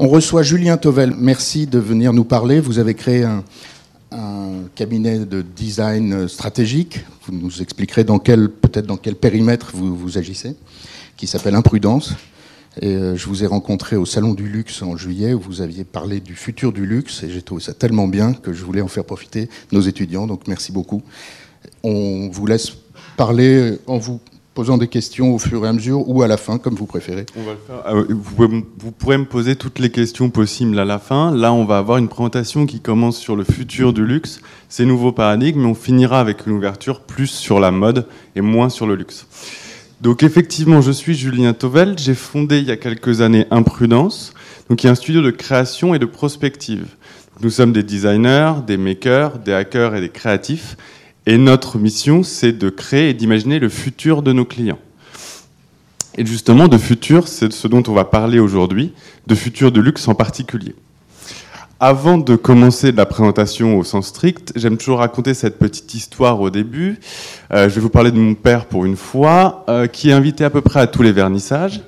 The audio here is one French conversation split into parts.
On reçoit Julien Tovel. Merci de venir nous parler. Vous avez créé un, cabinet de design stratégique. Vous nous expliquerez dans quel, peut-être dans quel périmètre vous, agissez, qui s'appelle Imprudence. Et euh, je vous ai rencontré au Salon du Luxe en juillet où vous aviez parlé du futur du luxe et j'ai trouvé ça tellement bien que je voulais en faire profiter nos étudiants. Donc merci beaucoup. On vous laisse parler en vous posant des questions au fur et à mesure ou à la fin, comme vous préférez. On va le faire. Ah vous, pourrez me poser toutes les questions possibles à la fin. Là, on va avoir une présentation qui commence sur le futur du luxe, ces nouveaux paradigmes, mais on finira avec une ouverture plus sur la mode et moins sur le luxe. Donc effectivement, je suis Julien Tovel. J'ai fondé il y a quelques années Imprudence, qui est un studio de création et de prospective. Nous sommes des designers, des makers, des hackers et des créatifs. Et notre mission, c'est de créer et d'imaginer le futur de nos clients. Et justement, de futur, c'est ce dont on va parler aujourd'hui, de futur de luxe en particulier. Avant de commencer la présentation au sens strict, j'aime toujours raconter cette petite histoire au début. Euh, je vais vous parler de mon père pour une fois, euh, qui est invité à peu près à tous les vernissages,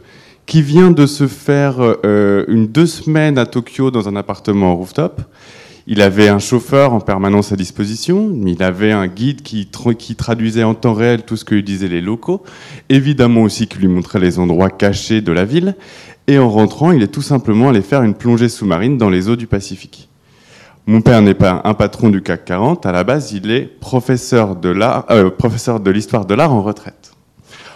qui vient de se faire euh, une deux semaines à Tokyo dans un appartement rooftop, il avait un chauffeur en permanence à disposition, il avait un guide qui, traduisait en temps réel tout ce que lui disaient les locaux, évidemment aussi qui lui montrait les endroits cachés de la ville, et en rentrant, il est tout simplement allé faire une plongée sous-marine dans les eaux du Pacifique. Mon père n'est pas un patron du CAC 40, à la base, il est professeur de euh, professeur de l'histoire de l'art en retraite.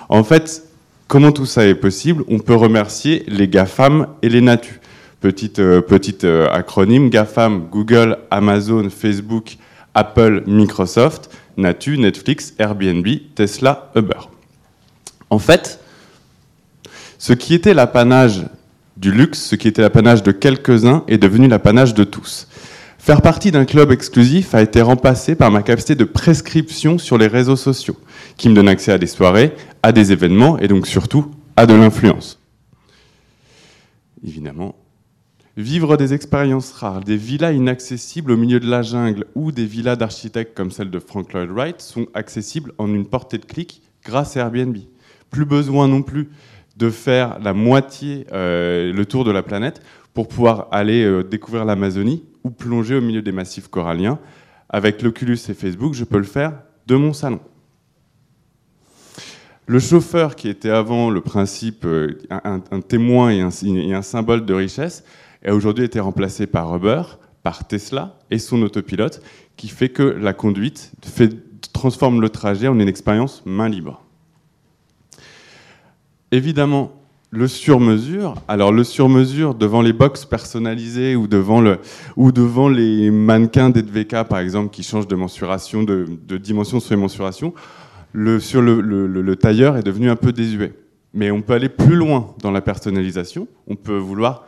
En fait, comment tout ça est possible? On peut remercier les GAFAM et les NATU. Petite, euh, petite euh, acronyme, GAFAM, Google, Amazon, Facebook, Apple, Microsoft, Natu, Netflix, Airbnb, Tesla, Uber. En fait, ce qui était l'apanage du luxe, ce qui était l'apanage de quelques-uns, est devenu l'apanage de tous. Faire partie d'un club exclusif a été remplacé par ma capacité de prescription sur les réseaux sociaux, qui me donne accès à des soirées, à des événements et donc surtout à de l'influence. Évidemment, Vivre des expériences rares, des villas inaccessibles au milieu de la jungle ou des villas d'architectes comme celle de Frank Lloyd Wright sont accessibles en une portée de clic grâce à Airbnb. Plus besoin non plus de faire la moitié euh, le tour de la planète pour pouvoir aller euh, découvrir l'Amazonie ou plonger au milieu des massifs coralliens. Avec l'Oculus et Facebook, je peux le faire de mon salon. Le chauffeur, qui était avant le principe, euh, un, témoin et un, symbole de richesse, a aujourd'hui été remplacé par Uber, par Tesla et son autopilote, qui fait que la conduite transforme le trajet en une expérience main libre. Évidemment, le sur-mesure, alors le sur-mesure devant les box personnalisées ou devant, les mannequins d'EDVK par exemple qui changent de mensuration, de, dimension sur les mensurations, sur le, tailleur est devenu un peu désuet. Mais on peut aller plus loin dans la personnalisation. On peut vouloir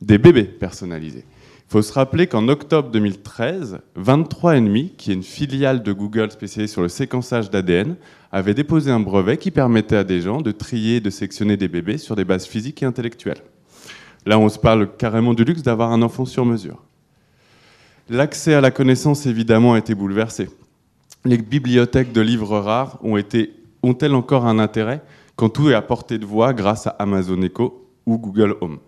des bébés personnalisés. Il faut se rappeler qu'en octobre 2013, 23andMe, qui est une filiale de Google spécialisée sur le séquençage d'ADN, avait déposé un brevet qui permettait à des gens de trier et de sectionner des bébés sur des bases physiques et intellectuelles. Là, on se parle carrément du luxe d'avoir un enfant sur mesure. L'accès à la connaissance, évidemment, a été bouleversé. Les bibliothèques de livres rares ont ont-elles encore un intérêt quand tout est à portée de voix grâce à Amazon Echo ou Google Home?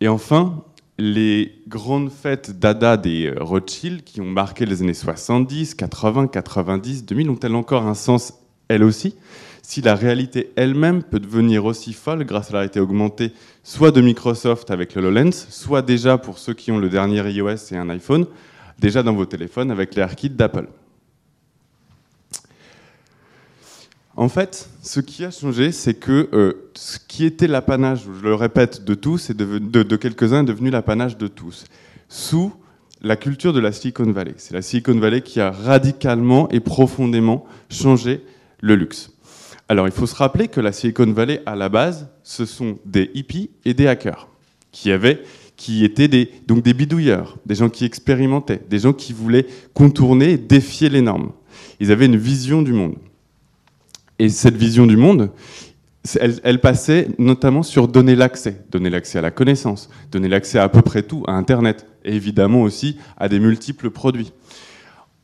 Et enfin, les grandes fêtes d'Ada des euh, Rothschild qui ont marqué les années 70, 80, 90, 2000 ont-elles encore un sens, elles aussi? Si la réalité elle-même peut devenir aussi folle grâce à la réalité augmentée, soit de Microsoft avec le HoloLens, soit déjà pour ceux qui ont le dernier iOS et un iPhone, déjà dans vos téléphones avec l'AirKit d'Apple. En fait, ce qui a changé, c'est que euh, ce qui était l'apanage, je le répète, de tous, et de, quelques-uns, est devenu l'apanage de tous, sous la culture de la Silicon Valley. C'est la Silicon Valley qui a radicalement et profondément changé le luxe. Alors, il faut se rappeler que la Silicon Valley, à la base, ce sont des hippies et des hackers, qui avaient qui étaient donc des bidouilleurs, des gens qui expérimentaient, des gens qui voulaient contourner et défier les normes. Ils avaient une vision du monde. Et cette vision du monde, elle, passait notamment sur donner l'accès, donner l'accès à la connaissance, donner l'accès à à peu près tout, à Internet, et évidemment aussi à des multiples produits.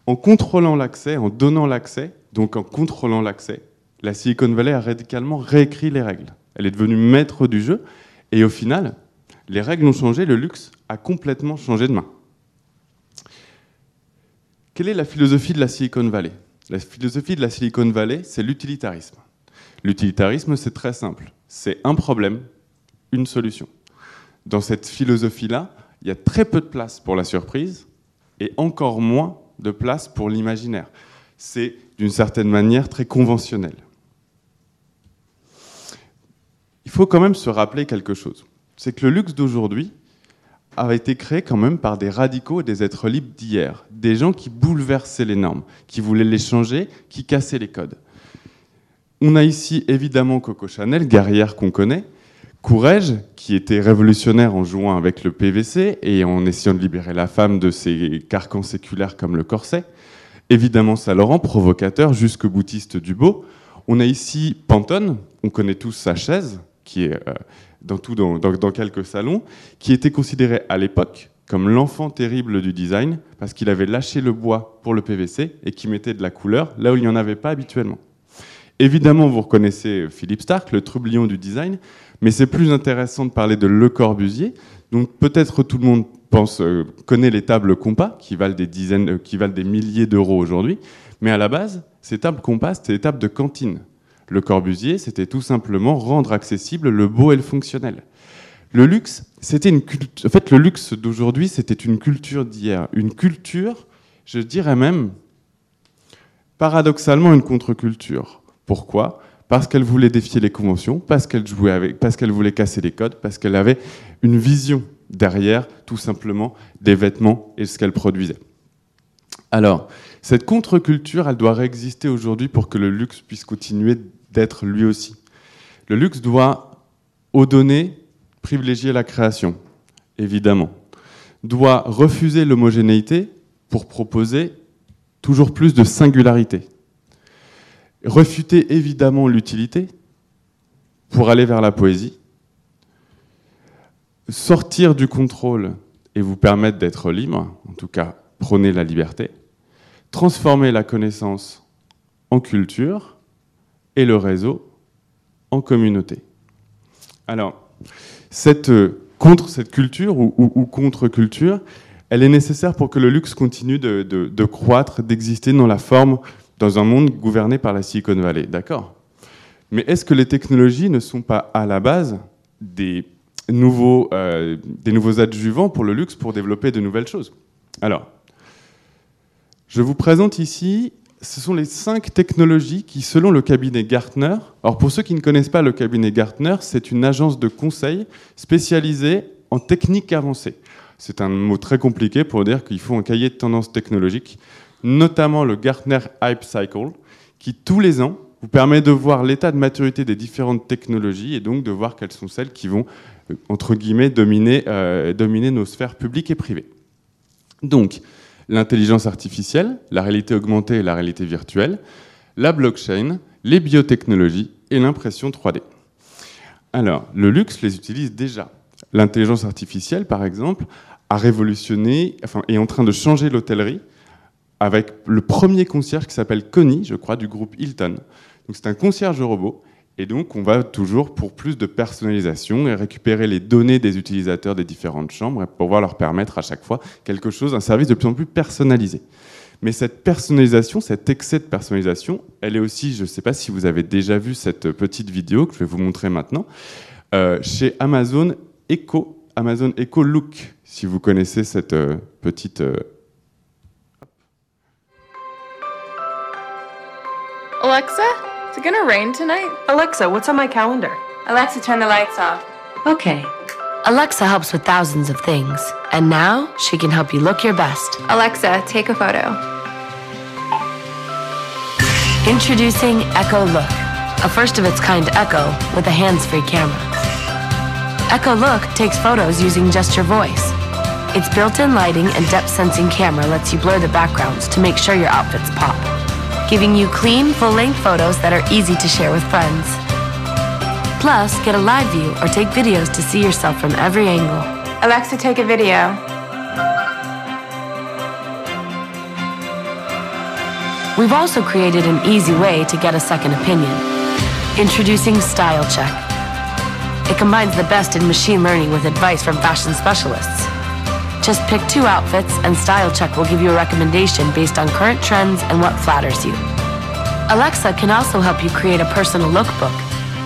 En contrôlant l'accès, en donnant l'accès, donc en contrôlant l'accès, la Silicon Valley a radicalement réécrit les règles. Elle est devenue maître du jeu, Et au final, les règles ont changé, le luxe a complètement changé de main. Quelle est la philosophie de la Silicon Valley? La philosophie de la Silicon Valley, c'est l'utilitarisme. L'utilitarisme, c'est très simple. C'est un problème, une solution. Dans cette philosophie-là, il y a très peu de place pour la surprise et encore moins de place pour l'imaginaire. C'est d'une certaine manière très conventionnel. Il faut quand même se rappeler quelque chose. C'est que le luxe d'aujourd'hui a été créé quand même par des radicaux et des êtres libres d'hier. Des gens qui bouleversaient les normes, qui voulaient les changer, qui cassaient les codes. On a ici évidemment Coco Chanel, guerrière qu'on connaît, Courrèges, qui était révolutionnaire en jouant avec le PVC et en essayant de libérer la femme de ses carcans séculaires comme le corset. Évidemment Saint-Laurent, provocateur, jusque boutiste du beau. On a ici Pantone, on connaît tous sa chaise, qui est euh, dans, quelques salons, qui était considéré à l'époque comme l'enfant terrible du design, parce qu'il avait lâché le bois pour le PVC et qui mettait de la couleur là où il n'y en avait pas habituellement. Évidemment, vous reconnaissez Philippe Stark, le troublion du design, mais c'est plus intéressant de parler de Le Corbusier. Donc peut-être tout le monde pense, euh, connaît les tables compas qui valent des dizaines, euh, qui valent des milliers d'euros aujourd'hui, mais à la base, ces tables compas, c'était des tables de cantine. Le Corbusier, c'était tout simplement rendre accessible le beau et le fonctionnel. Le luxe, c'était une culture. En fait, le luxe d'aujourd'hui, c'était une culture d'hier, une culture, je dirais même, paradoxalement une contre-culture. Pourquoi? Parce qu'elle voulait défier les conventions, parce qu'elle jouait avec, parce qu'elle voulait casser les codes, parce qu'elle avait une vision derrière, tout simplement, des vêtements et ce qu'elle produisait. Alors, cette contre-culture, elle doit réexister aujourd'hui pour que le luxe puisse continuer d'être lui aussi. Le luxe doit, au donné, privilégier la création, évidemment. Doit refuser l'homogénéité pour proposer toujours plus de singularité. Refuter évidemment l'utilité pour aller vers la poésie. Sortir du contrôle et vous permettre d'être libre, en tout cas prôner la liberté. Transformer la connaissance en culture et le réseau en communauté. Alors, cette, contre cette culture ou, contre-culture, elle est nécessaire pour que le luxe continue de, de croître, d'exister dans la forme dans un monde gouverné par la Silicon Valley, d'accord? Mais est-ce que les technologies ne sont pas à la base des nouveaux, euh, des nouveaux adjuvants pour le luxe pour développer de nouvelles choses? Alors, je vous présente ici, ce sont les cinq technologies qui, selon le cabinet Gartner, alors pour ceux qui ne connaissent pas le cabinet Gartner, c'est une agence de conseil spécialisée en techniques avancées. C'est un mot très compliqué pour dire qu'il faut un cahier de tendances technologiques notamment le Gartner Hype Cycle, qui tous les ans vous permet de voir l'état de maturité des différentes technologies et donc de voir quelles sont celles qui vont, euh, entre guillemets, dominer, euh, dominer nos sphères publiques et privées. Donc, l'intelligence artificielle, la réalité augmentée et la réalité virtuelle, la blockchain, les biotechnologies et l'impression 3D. Alors, le luxe les utilise déjà. L'intelligence artificielle, par exemple, a révolutionné, enfin, est en train de changer l'hôtellerie avec le premier concierge qui s'appelle Connie, je crois, du groupe Hilton. Donc c'est un concierge robot. Et donc, on va toujours pour plus de personnalisation et récupérer les données des utilisateurs des différentes chambres pour pouvoir leur permettre à chaque fois quelque chose, un service de plus en plus personnalisé. Mais cette personnalisation, cet excès de personnalisation, elle est aussi, je ne sais pas si vous avez déjà vu cette petite vidéo que je vais vous montrer maintenant, euh, chez Amazon Echo, Amazon Echo Look, si vous connaissez cette euh, petite euh, Alexa, is it gonna rain tonight? Alexa, what's on my calendar? Alexa, turn the lights off. Okay. Alexa helps with thousands of things, and now she can help you look your best. Alexa, take a photo. Introducing Echo Look, a first of its kind Echo with a hands free camera. Echo Look takes photos using just your voice. Its built in lighting and depth sensing camera lets you blur the backgrounds to make sure your outfits pop giving you clean, full-length photos that are easy to share with friends. Plus, get a live view or take videos to see yourself from every angle. Alexa, take a video. We've also created an easy way to get a second opinion. Introducing Style Check. It combines the best in machine learning with advice from fashion specialists. Just pick two outfits, and Style Check will give you a recommendation based on current trends and what flatters you. Alexa can also help you create a personal lookbook.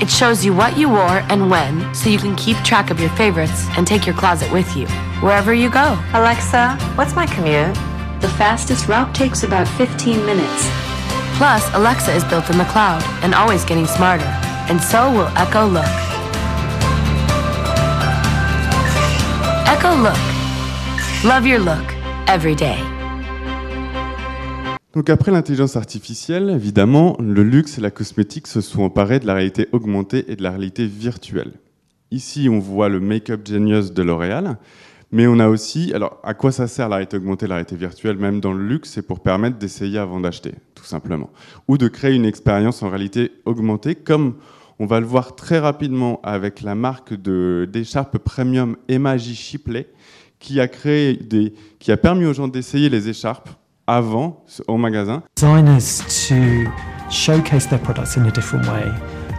It shows you what you wore and when, so you can keep track of your favorites and take your closet with you, wherever you go. Alexa, what's my commute? The fastest route takes about 15 minutes. Plus, Alexa is built in the cloud and always getting smarter, and so will Echo Look. Echo Look. Love your look every day. Donc après l'intelligence artificielle, évidemment, le luxe et la cosmétique se sont emparés de la réalité augmentée et de la réalité virtuelle. Ici, on voit le Make-up Genius de L'Oréal, mais on a aussi, alors à quoi ça sert la réalité augmentée, la réalité virtuelle, même dans le luxe, c'est pour permettre d'essayer avant d'acheter, tout simplement, ou de créer une expérience en réalité augmentée, comme on va le voir très rapidement avec la marque d'écharpes premium J. Shipley, qui a créé des, qui a permis aux gens d'essayer les écharpes avant au magasin designers to showcase their products in a different way,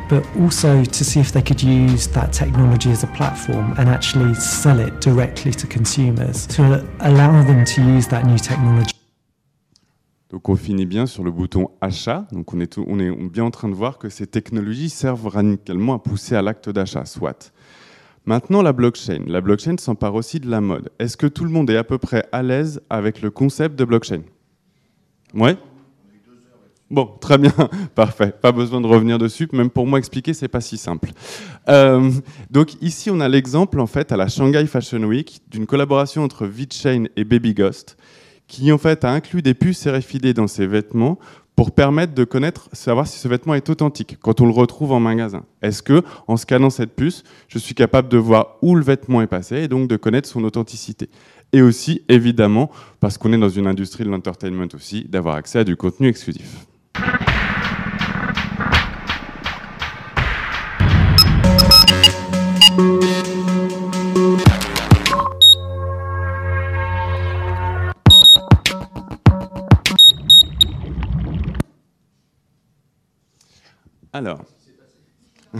but also to see if they could use that technology as a platform and actually sell it directly to consumers to allow them to use that new technology. Donc on finit bien sur le bouton achat. Donc on est, tout- on est bien en train de voir que ces technologies servent radicalement à pousser à l'acte d'achat, soit. Maintenant la blockchain. La blockchain s'empare aussi de la mode. Est-ce que tout le monde est à peu près à l'aise avec le concept de blockchain? Ouais? Bon, très bien, parfait. Pas besoin de revenir dessus. Même pour moi, expliquer, c'est pas si simple. Euh, donc ici, on a l'exemple en fait à la Shanghai Fashion Week d'une collaboration entre VeChain et Baby Ghost, qui en fait a inclus des puces RFID dans ses vêtements pour permettre de connaître, savoir si ce vêtement est authentique quand on le retrouve en magasin. Est-ce que, en scannant cette puce, je suis capable de voir où le vêtement est passé et donc de connaître son authenticité? Et aussi, évidemment, parce qu'on est dans une industrie de l'entertainment aussi, d'avoir accès à du contenu exclusif. Alors.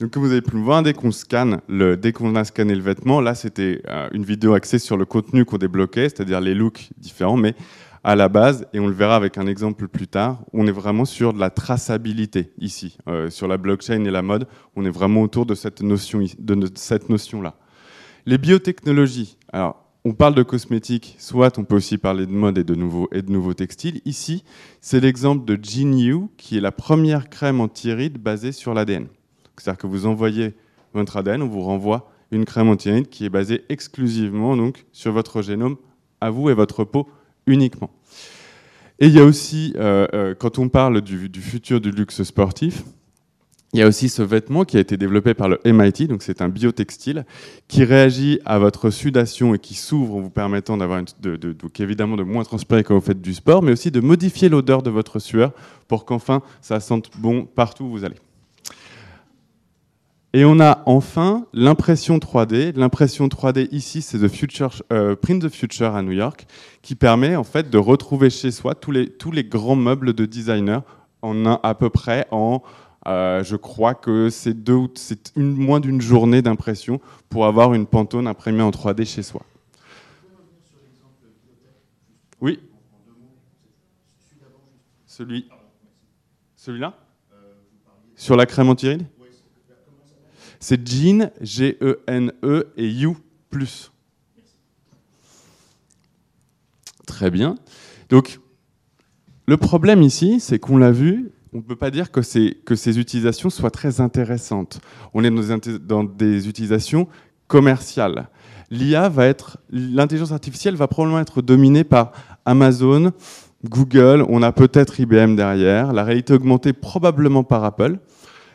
Donc, comme vous avez pu le voir, dès qu'on scanne, dès qu'on a scanné le vêtement, là, c'était euh, une vidéo axée sur le contenu qu'on débloquait, c'est-à-dire les looks différents, mais à la base, et on le verra avec un exemple plus tard, on est vraiment sur de la traçabilité ici, euh, sur la blockchain et la mode, on est vraiment autour de cette notion, de cette notion-là. Les biotechnologies. On parle de cosmétiques, soit on peut aussi parler de mode et de nouveaux, textiles. Ici, c'est l'exemple de Gene qui est la première crème anti-rides basée sur l'ADN. C'est-à-dire que vous envoyez votre ADN, on vous renvoie une crème anti-rides qui est basée exclusivement donc, sur votre génome, à vous et votre peau uniquement. Et il y a aussi, euh, euh, quand on parle du futur du luxe sportif, il y a aussi ce vêtement qui a été développé par le MIT, donc c'est un biotextile qui réagit à votre sudation et qui s'ouvre en vous permettant d'avoir donc évidemment de moins transpirer quand vous faites du sport, mais aussi de modifier l'odeur de votre sueur pour qu'enfin ça sente bon partout où vous allez. Et on a enfin l'impression 3D. L'impression 3D ici, c'est the future, euh, Print the Future à New York, qui permet en fait de retrouver chez soi tous les, tous les grands meubles de designer en un, à peu près en, euh, je crois que c'est moins d'une journée d'impression pour avoir une Pantone imprimée en 3D chez soi. Oui. Celui. Celui-là? Sur la crème anti-rides? C'est Gene, G-E-N-E et You plus. Très bien. Donc, le problème ici, c'est qu'on l'a vu, on ne peut pas dire que, ces utilisations soient très intéressantes. On est dans des, dans des utilisations commerciales. L'IA va être, l'intelligence artificielle va probablement être dominée par Amazon, Google, on a peut-être IBM derrière, la réalité augmentée probablement par Apple,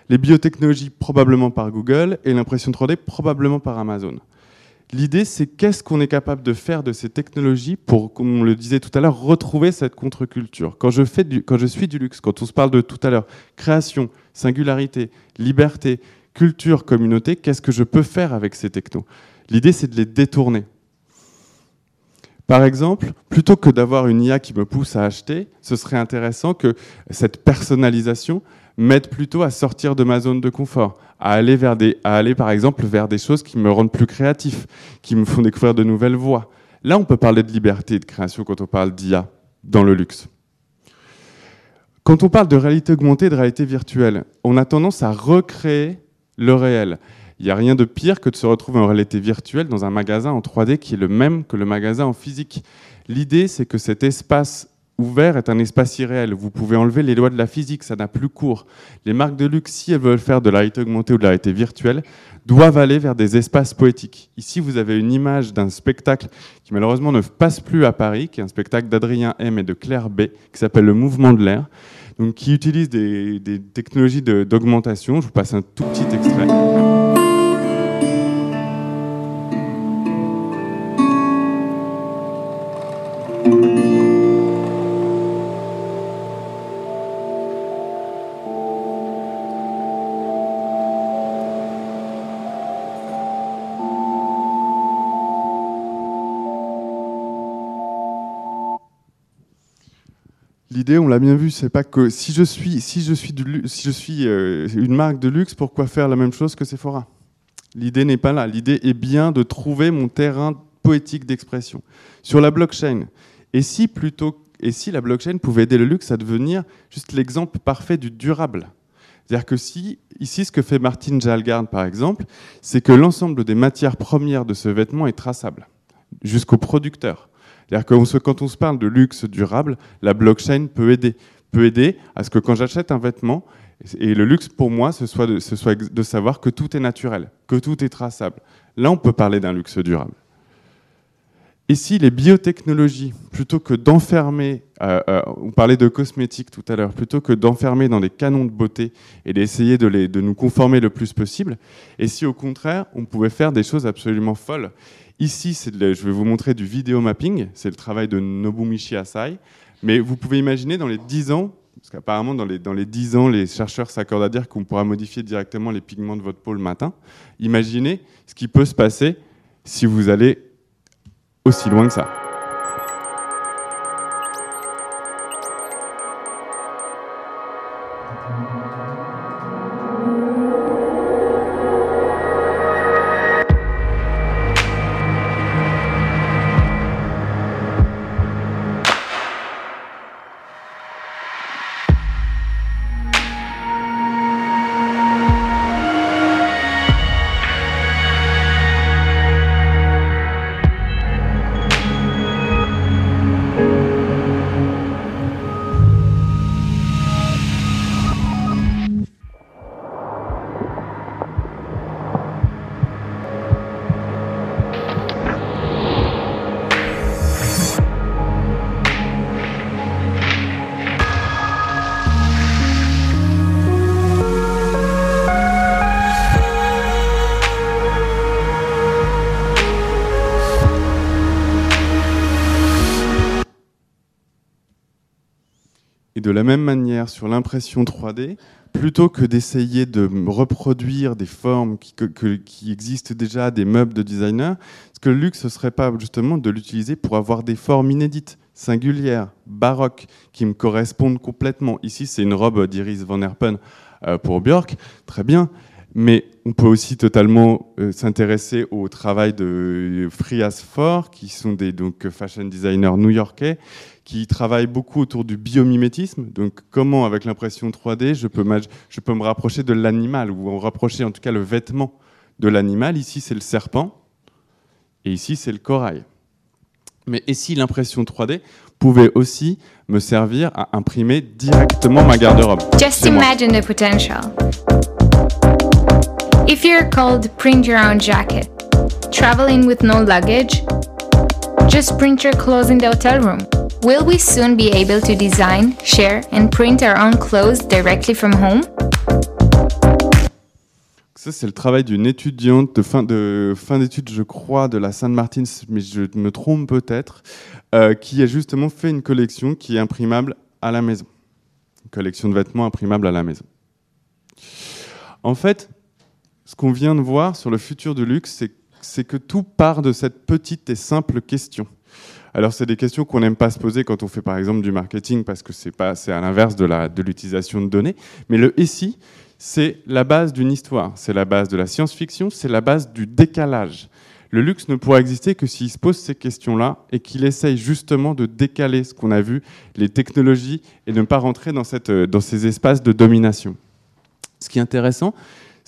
les biotechnologies probablement par Google et l'impression 3D probablement par Amazon. L'idée, c'est qu'est-ce qu'on est capable de faire de ces technologies pour, comme on le disait tout à l'heure, retrouver cette contre-culture. Quand, je quand je suis du luxe, quand on se parle de tout à l'heure, création, singularité, liberté, culture, communauté, qu'est-ce que je peux faire avec ces technos? L'idée, c'est de les détourner. Par exemple, plutôt que d'avoir une IA qui me pousse à acheter, ce serait intéressant que cette personnalisation m'aide plutôt à sortir de ma zone de confort, à aller, par exemple vers des choses qui me rendent plus créatif, qui me font découvrir de nouvelles voies. Là, on peut parler de liberté de création quand on parle d'IA dans le luxe. Quand on parle de réalité augmentée de réalité virtuelle, on a tendance à recréer le réel. Il n'y a rien de pire que de se retrouver en réalité virtuelle dans un magasin en 3D qui est le même que le magasin en physique. L'idée, c'est que cet espace ouvert est un espace irréel. Vous pouvez enlever les lois de la physique, ça n'a plus cours. Les marques de luxe, si elles veulent faire de la réalité augmentée ou de la réalité virtuelle, doivent aller vers des espaces poétiques. Ici, vous avez une image d'un spectacle qui malheureusement ne passe plus à Paris, qui est un spectacle d'Adrien M et de Claire B, qui s'appelle Le Mouvement de l'air, qui utilise des, des technologies d'augmentation. Je vous passe un tout petit extrait. L'idée, on l'a bien vu, c'est pas que si je suis, si je suis, du, si je suis euh, une marque de luxe, pourquoi faire la même chose que Sephora? L'idée n'est pas là. L'idée est bien de trouver mon terrain poétique d'expression sur la blockchain. Et si plutôt, et si la blockchain pouvait aider le luxe à devenir juste l'exemple parfait du durable? C'est-à-dire que si, ici, ce que fait Martin Jalgard, par exemple, c'est que l'ensemble des matières premières de ce vêtement est traçable, jusqu'au producteur. C'est-à-dire que quand on se parle de luxe durable, la blockchain peut aider. Peut aider à ce que quand j'achète un vêtement, et le luxe pour moi, ce soit, de, de savoir que tout est naturel, que tout est traçable. Là, on peut parler d'un luxe durable. Et si les biotechnologies, plutôt que d'enfermer, euh, euh, on parlait de cosmétiques tout à l'heure, plutôt que d'enfermer dans des canons de beauté et d'essayer de, nous conformer le plus possible, et si au contraire, on pouvait faire des choses absolument folles Ici, je vais vous montrer du vidéo mapping, c'est le travail de Nobumichi Asai. Mais vous pouvez imaginer dans les 10 ans, parce qu'apparemment dans les, dans les 10 ans, les chercheurs s'accordent à dire qu'on pourra modifier directement les pigments de votre peau le matin. Imaginez ce qui peut se passer si vous allez aussi loin que ça. Sur l'impression 3D, plutôt que d'essayer de reproduire des formes qui, existent déjà, des meubles de designer, ce que le luxe, ce serait pas justement de l'utiliser pour avoir des formes inédites, singulières, baroques, qui me correspondent complètement. Ici, c'est une robe d'Iris Van Herpen euh, pour Björk, très bien. Mais on peut aussi totalement euh, s'intéresser au travail de Frias Ford, qui sont des donc, fashion designers new-yorkais, qui travaille beaucoup autour du biomimétisme. Donc, comment, avec l'impression 3D, je peux, je peux me rapprocher de l'animal, ou rapprocher en tout cas le vêtement de l'animal. Ici, c'est le serpent, et ici, c'est le corail. Mais et si l'impression 3D pouvait aussi me servir à imprimer directement ma garde-robe Just imagine the potential. If you're called print your own jacket, traveling with no luggage, just print your clothes in the hotel room. Will we soon be able to design, share, and print our own clothes directly from home? Ça, c'est le travail d'une étudiante de fin, de fin d'études, je crois, de la Sainte-Martine, mais je me trompe peut-être, euh, qui a justement fait une collection qui est imprimable à la maison. Une collection de vêtements imprimables à la maison. En fait, ce qu'on vient de voir sur le futur du luxe, c'est que tout part de cette petite et simple question. Alors c'est des questions qu'on n'aime pas se poser quand on fait par exemple du marketing parce que c'est pas c'est à l'inverse de l'utilisation de données. Mais le SI, c'est la base d'une histoire, c'est la base de la science-fiction, c'est la base du décalage. Le luxe ne pourra exister que s'il se pose ces questions-là et qu'il essaye justement de décaler ce qu'on a vu, les technologies, et de ne pas rentrer dans, cette, dans ces espaces de domination. Ce qui est intéressant,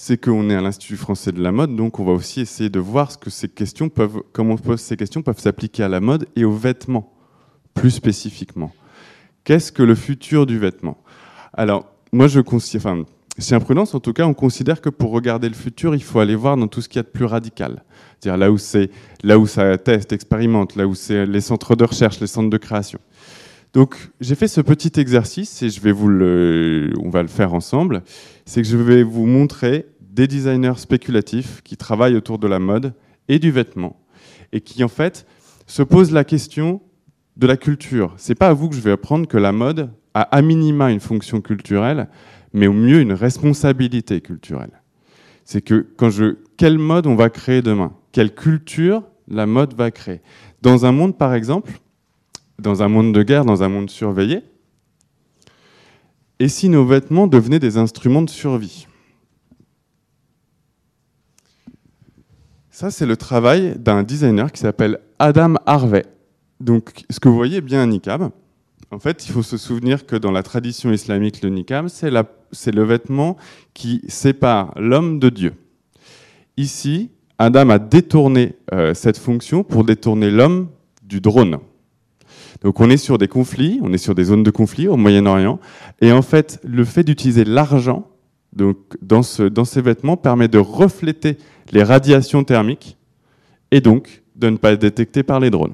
c'est qu'on est à l'Institut français de la mode, donc on va aussi essayer de voir ce que ces questions peuvent, comment ces questions peuvent s'appliquer à la mode et aux vêtements, plus spécifiquement. Qu'est-ce que le futur du vêtement? Alors, moi, je considère, enfin, chez Imprudence, en tout cas, on considère que pour regarder le futur, il faut aller voir dans tout ce qu'il y a de plus radical. C'est-à-dire là où c'est, là où ça teste, expérimente, là où c'est les centres de recherche, les centres de création. Donc, j'ai fait ce petit exercice et je vais vous le, on va le faire ensemble. C'est que je vais vous montrer des designers spéculatifs qui travaillent autour de la mode et du vêtement et qui, en fait, se posent la question de la culture. C'est pas à vous que je vais apprendre que la mode a à minima une fonction culturelle, mais au mieux une responsabilité culturelle. C'est que quand je, quelle mode on va créer demain? Quelle culture la mode va créer? Dans un monde, par exemple, dans un monde de guerre, dans un monde surveillé, et si nos vêtements devenaient des instruments de survie Ça, c'est le travail d'un designer qui s'appelle Adam Harvey. Donc, ce que vous voyez bien un niqab. En fait, il faut se souvenir que dans la tradition islamique, le niqab, c'est le vêtement qui sépare l'homme de Dieu. Ici, Adam a détourné euh, cette fonction pour détourner l'homme du drone. Donc on est sur des conflits, on est sur des zones de conflit au Moyen-Orient, et en fait, le fait d'utiliser l'argent dans ces vêtements permet de refléter les radiations thermiques et donc de ne pas être détecté par les drones.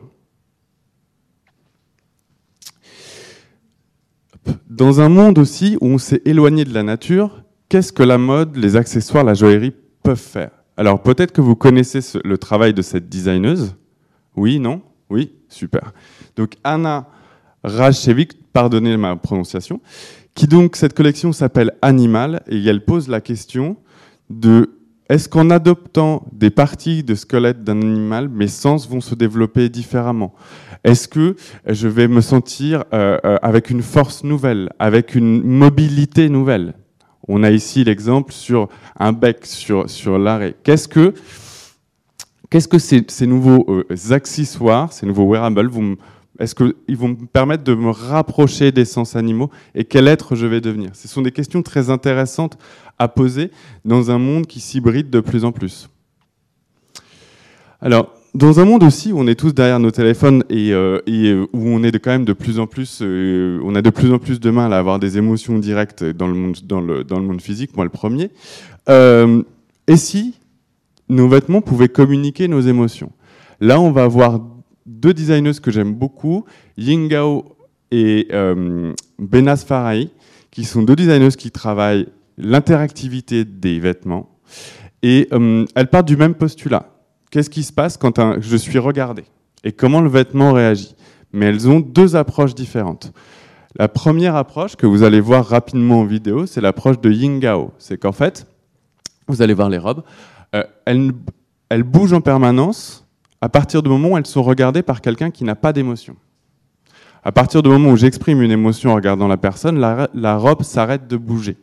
Dans un monde aussi où on s'est éloigné de la nature, qu'est-ce que la mode, les accessoires, la joaillerie peuvent faire? Alors peut-être que vous connaissez le travail de cette designeuse? Oui, non? Oui, super. Donc Anna Rajcevic, pardonnez ma prononciation, qui donc cette collection s'appelle Animal et elle pose la question de est-ce qu'en adoptant des parties de squelette d'un animal, mes sens vont se développer différemment? Est-ce que je vais me sentir euh, euh, avec une force nouvelle, avec une mobilité nouvelle? On a ici l'exemple sur un bec, sur, sur l'arrêt. Qu'est-ce que, qu'est-ce que ces, nouveaux euh, accessoires, ces nouveaux wearables vont est-ce qu'ils vont me permettre de me rapprocher des sens animaux et quel être je vais devenir? Ce sont des questions très intéressantes à poser dans un monde qui s'hybride de plus en plus. Alors, dans un monde aussi où on est tous derrière nos téléphones et, euh, euh, où on est quand même de plus en plus, on a de plus en plus de mal à avoir des émotions directes dans le monde, dans le, dans le monde physique, moi le premier. et si nos vêtements pouvaient communiquer nos émotions Là, on va avoir deux designers que j'aime beaucoup, Yingao et Benas Farai, qui sont deux designers qui travaillent l'interactivité des vêtements. Et euh, elles partent du même postulat. Qu'est-ce qui se passe quand je suis regardé? Et comment le vêtement réagit? Mais elles ont deux approches différentes. La première approche que vous allez voir rapidement en vidéo, c'est l'approche de Yingao. C'est qu'en fait, vous allez voir les robes, euh, elles, bougent en permanence à partir du moment où elles sont regardées par quelqu'un qui n'a pas d'émotion. À partir du moment où j'exprime une émotion en regardant la personne, la robe s'arrête de bouger.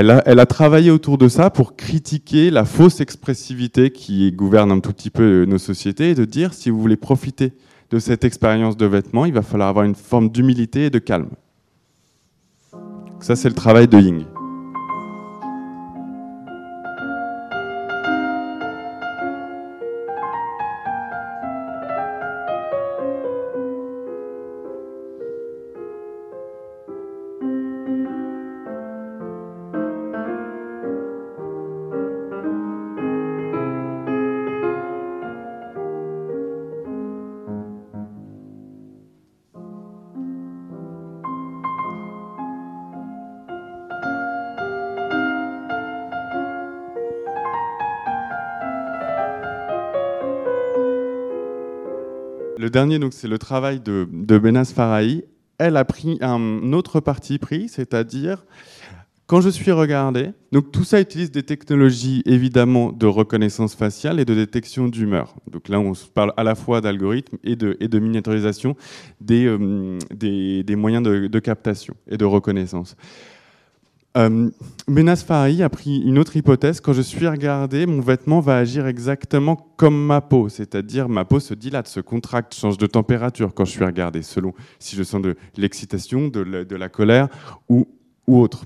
Elle a, travaillé autour de ça pour critiquer la fausse expressivité qui gouverne un tout petit peu nos sociétés et de dire si vous voulez profiter de cette expérience de vêtement, il va falloir avoir une forme d'humilité et de calme. Ça, c'est le travail de Ying. Le dernier, c'est le travail de, de Benas Farahi. Elle a pris un autre parti pris, c'est-à-dire Quand je suis regardé, donc tout ça utilise des technologies évidemment de reconnaissance faciale et de détection d'humeur. Donc là, on parle à la fois d'algorithmes et de, et de miniaturisation des, euh, des, des, moyens de, de, captation et de reconnaissance. Euh, Menas Fari a pris une autre hypothèse. Quand je suis regardé, mon vêtement va agir exactement comme ma peau, c'est-à-dire ma peau se dilate, se contracte, change de température quand je suis regardé, selon si je sens de l'excitation, de, la colère ou, ou autre.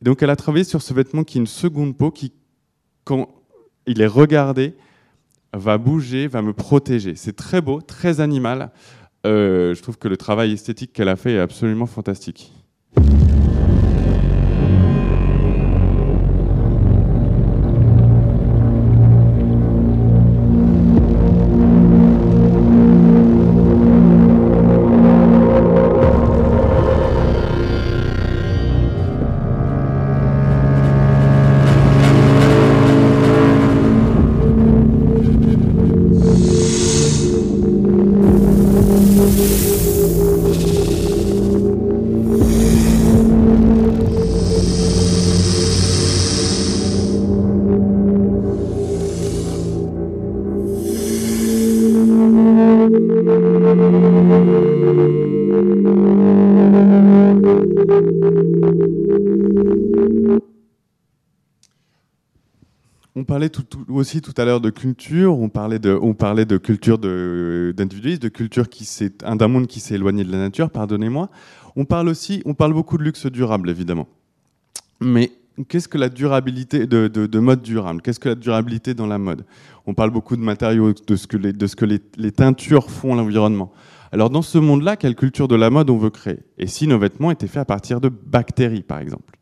Donc elle a travaillé sur ce vêtement qui est une seconde peau qui, quand il est regardé, va bouger, va me protéger. C'est très beau, très animal. Euh, je trouve que le travail esthétique qu'elle a fait est absolument fantastique. Aussi tout à l'heure de culture, on parlait de, culture d'individualisme, de, culture qui d'un monde qui s'est éloigné de la nature, pardonnez-moi. On parle aussi, on parle beaucoup de luxe durable, évidemment. Mais qu'est-ce que la durabilité de, de mode durable? Qu'est-ce que la durabilité dans la mode? On parle beaucoup de matériaux, de ce que les teintures font à l'environnement. Alors dans ce monde-là, quelle culture de la mode on veut créer? Et si nos vêtements étaient faits à partir de bactéries, par exemple?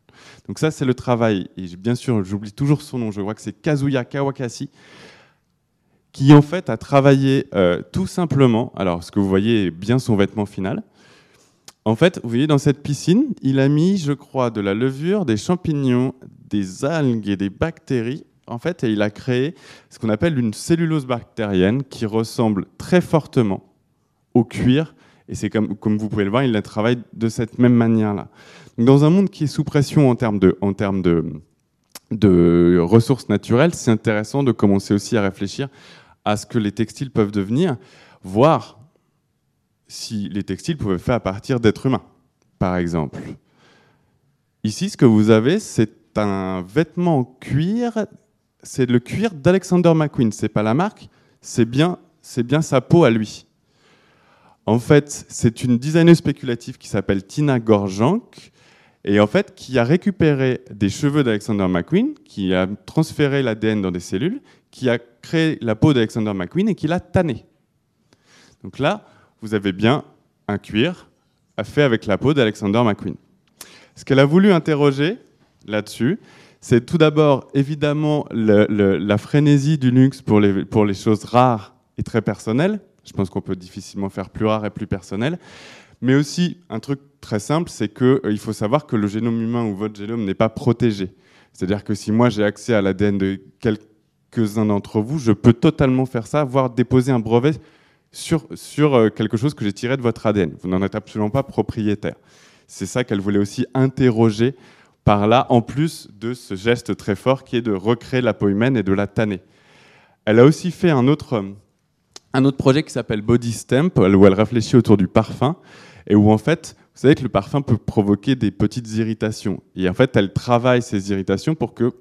Donc ça, c'est le travail. Et bien sûr, j'oublie toujours son nom. Je vois que c'est Kazuya Kawakasi, qui en fait a travaillé euh, tout simplement. Alors, ce que vous voyez est bien son vêtement final. En fait, vous voyez, dans cette piscine, il a mis, je crois, de la levure, des champignons, des algues et des bactéries. En fait, et il a créé ce qu'on appelle une cellulose bactérienne qui ressemble très fortement au cuir. Et c'est comme, vous pouvez le voir, il travaille de cette même manière-là. Dans un monde qui est sous pression en termes de, ressources naturelles, c'est intéressant de commencer aussi à réfléchir à ce que les textiles peuvent devenir, voir si les textiles pouvaient faits à partir d'êtres humains, par exemple. Ici, ce que vous avez, c'est un vêtement en cuir, c'est le cuir d'Alexander McQueen, c'est pas la marque, c'est bien sa peau à lui. En fait, c'est une designeuse spéculative qui s'appelle Tina Gorjank, et en fait qui a récupéré des cheveux d'Alexander McQueen, qui a transféré l'ADN dans des cellules, qui a créé la peau d'Alexander McQueen et qui l'a tanné. Donc là, vous avez bien un cuir fait avec la peau d'Alexander McQueen. Ce qu'elle a voulu interroger là-dessus, c'est tout d'abord évidemment la frénésie du luxe pour les choses rares et très personnelles. Je pense qu'on peut difficilement faire plus rare et plus personnel. Mais aussi, un truc très simple, c'est qu'il euh, faut savoir que le génome humain ou votre génome n'est pas protégé. C'est-à-dire que si moi j'ai accès à l'ADN de quelques-uns d'entre vous, je peux totalement faire ça, voire déposer un brevet sur, sur euh, quelque chose que j'ai tiré de votre ADN. Vous n'en êtes absolument pas propriétaire. C'est ça qu'elle voulait aussi interroger par là, en plus de ce geste très fort qui est de recréer la peau humaine et de la tanner. Elle a aussi fait un autre, un autre projet qui s'appelle Body Stamp, où elle réfléchit autour du parfum et où en fait, vous savez que le parfum peut provoquer des petites irritations. Et en fait, elle travaille ces irritations pour que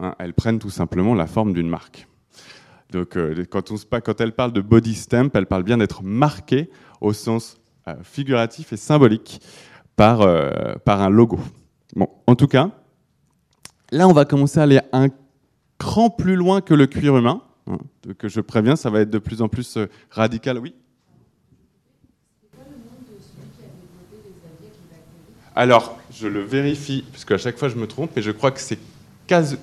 hein, elles prennent tout simplement la forme d'une marque. Donc, euh, quand, elle parle de body stamp, elle parle bien d'être marquée au sens euh, figuratif et symbolique par, euh, par un logo. Bon, en tout cas, là, on va commencer à aller un cran plus loin que le cuir humain. Hein, que je préviens, ça va être de plus en plus euh, radical. Oui Alors, je le vérifie, puisque à chaque fois je me trompe, mais je crois que c'est Kaz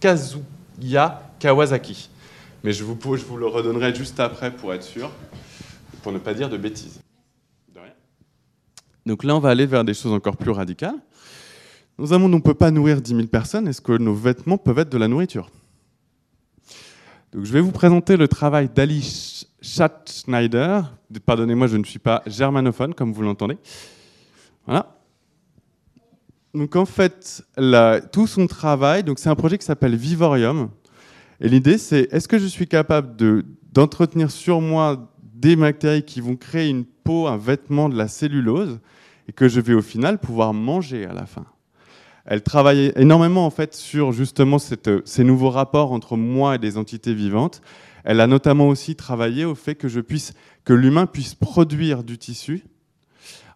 Kazuya Kawasaki. Mais je vous, je vous, le redonnerai juste après pour être sûr, pour ne pas dire de bêtises. De rien. Donc là, on va aller vers des choses encore plus radicales. Dans un monde où on ne peut pas nourrir 10 000 personnes, est-ce que nos vêtements peuvent être de la nourriture? Donc, je vais vous présenter le travail d'Ali Schatzschneider. Pardonnez-moi, je ne suis pas germanophone, comme vous l'entendez. Voilà. donc en fait, tout son travail, c'est un projet qui s'appelle Vivorium. Et l'idée, c'est est-ce que je suis capable d'entretenir sur moi des bactéries qui vont créer une peau, un vêtement de la cellulose, et que je vais au final pouvoir manger à la fin? Elle travaille énormément en fait sur justement ces nouveaux rapports entre moi et des entités vivantes. Elle a notamment aussi travaillé au fait que l'humain puisse produire du tissu,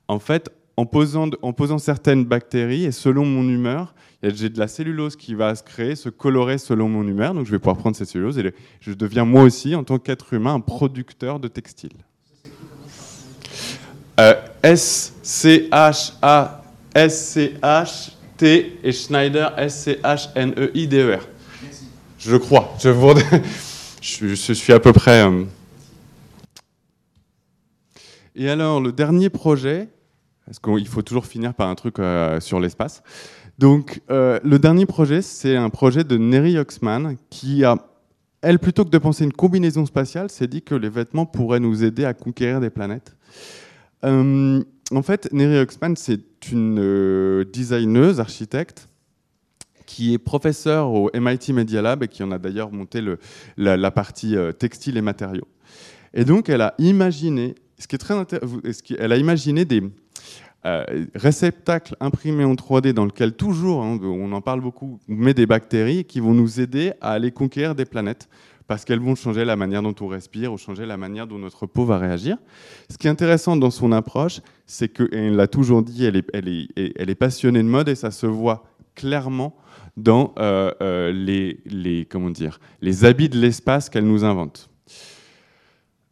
en fait, en posant, certaines bactéries et selon mon humeur, j'ai de la cellulose qui va se créer, se colorer selon mon humeur. Donc je vais pouvoir prendre cette cellulose et je deviens moi aussi, en tant qu'être humain, un producteur de textiles. Euh, S-C-H-A-S-C-H-T et Schneider S-C-H-N-E-I-D-E-R. Je crois. Je, vous... je, suis à peu près. Euh. Et alors, le dernier projet, parce qu'il faut toujours finir par un truc euh, sur l'espace? Donc, euh, le dernier projet, c'est un projet de Neri Oxman qui a, elle, plutôt que de penser une combinaison spatiale, s'est dit que les vêtements pourraient nous aider à conquérir des planètes. Euh, en fait, Neri Oxman, c'est une designeuse, architecte, qui est professeure au MIT Media Lab et qui en a d'ailleurs monté la, partie textile et matériaux. Et donc, elle a imaginé, ce qui est très elle a imaginé des, euh, réceptacle imprimé en 3D dans lequel toujours, hein, on en parle beaucoup, on met des bactéries qui vont nous aider à aller conquérir des planètes parce qu'elles vont changer la manière dont on respire ou changer la manière dont notre peau va réagir. Ce qui est intéressant dans son approche, c'est qu'elle l'a toujours dit, elle est, passionnée de mode et ça se voit clairement dans euh, euh, les, comment dire, les habits de l'espace qu'elle nous invente.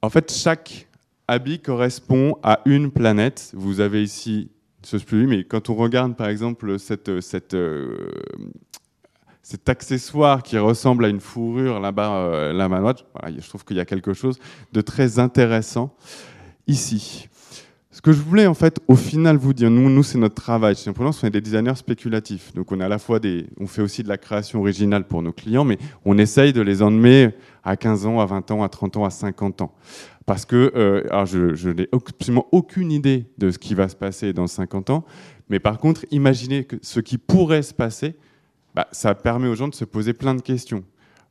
En fait, chaque habit correspond à une planète. Vous avez ici, ce mais quand on regarde par exemple cette, cette, euh, cet accessoire qui ressemble à une fourrure là-bas, euh, là-bas, je trouve qu'il y a quelque chose de très intéressant ici. Ce que je voulais en fait au final vous dire, nous, nous c'est notre travail. Chez Imprudence, on est des designers spéculatifs. Donc on, a à la fois des, on fait aussi de la création originale pour nos clients, mais on essaye de les emmener à 15 ans, à 20 ans, à 30 ans, à 50 ans. Parce que euh, alors je, n'ai absolument aucune idée de ce qui va se passer dans 50 ans, mais par contre, imaginez ce qui pourrait se passer, bah, ça permet aux gens de se poser plein de questions.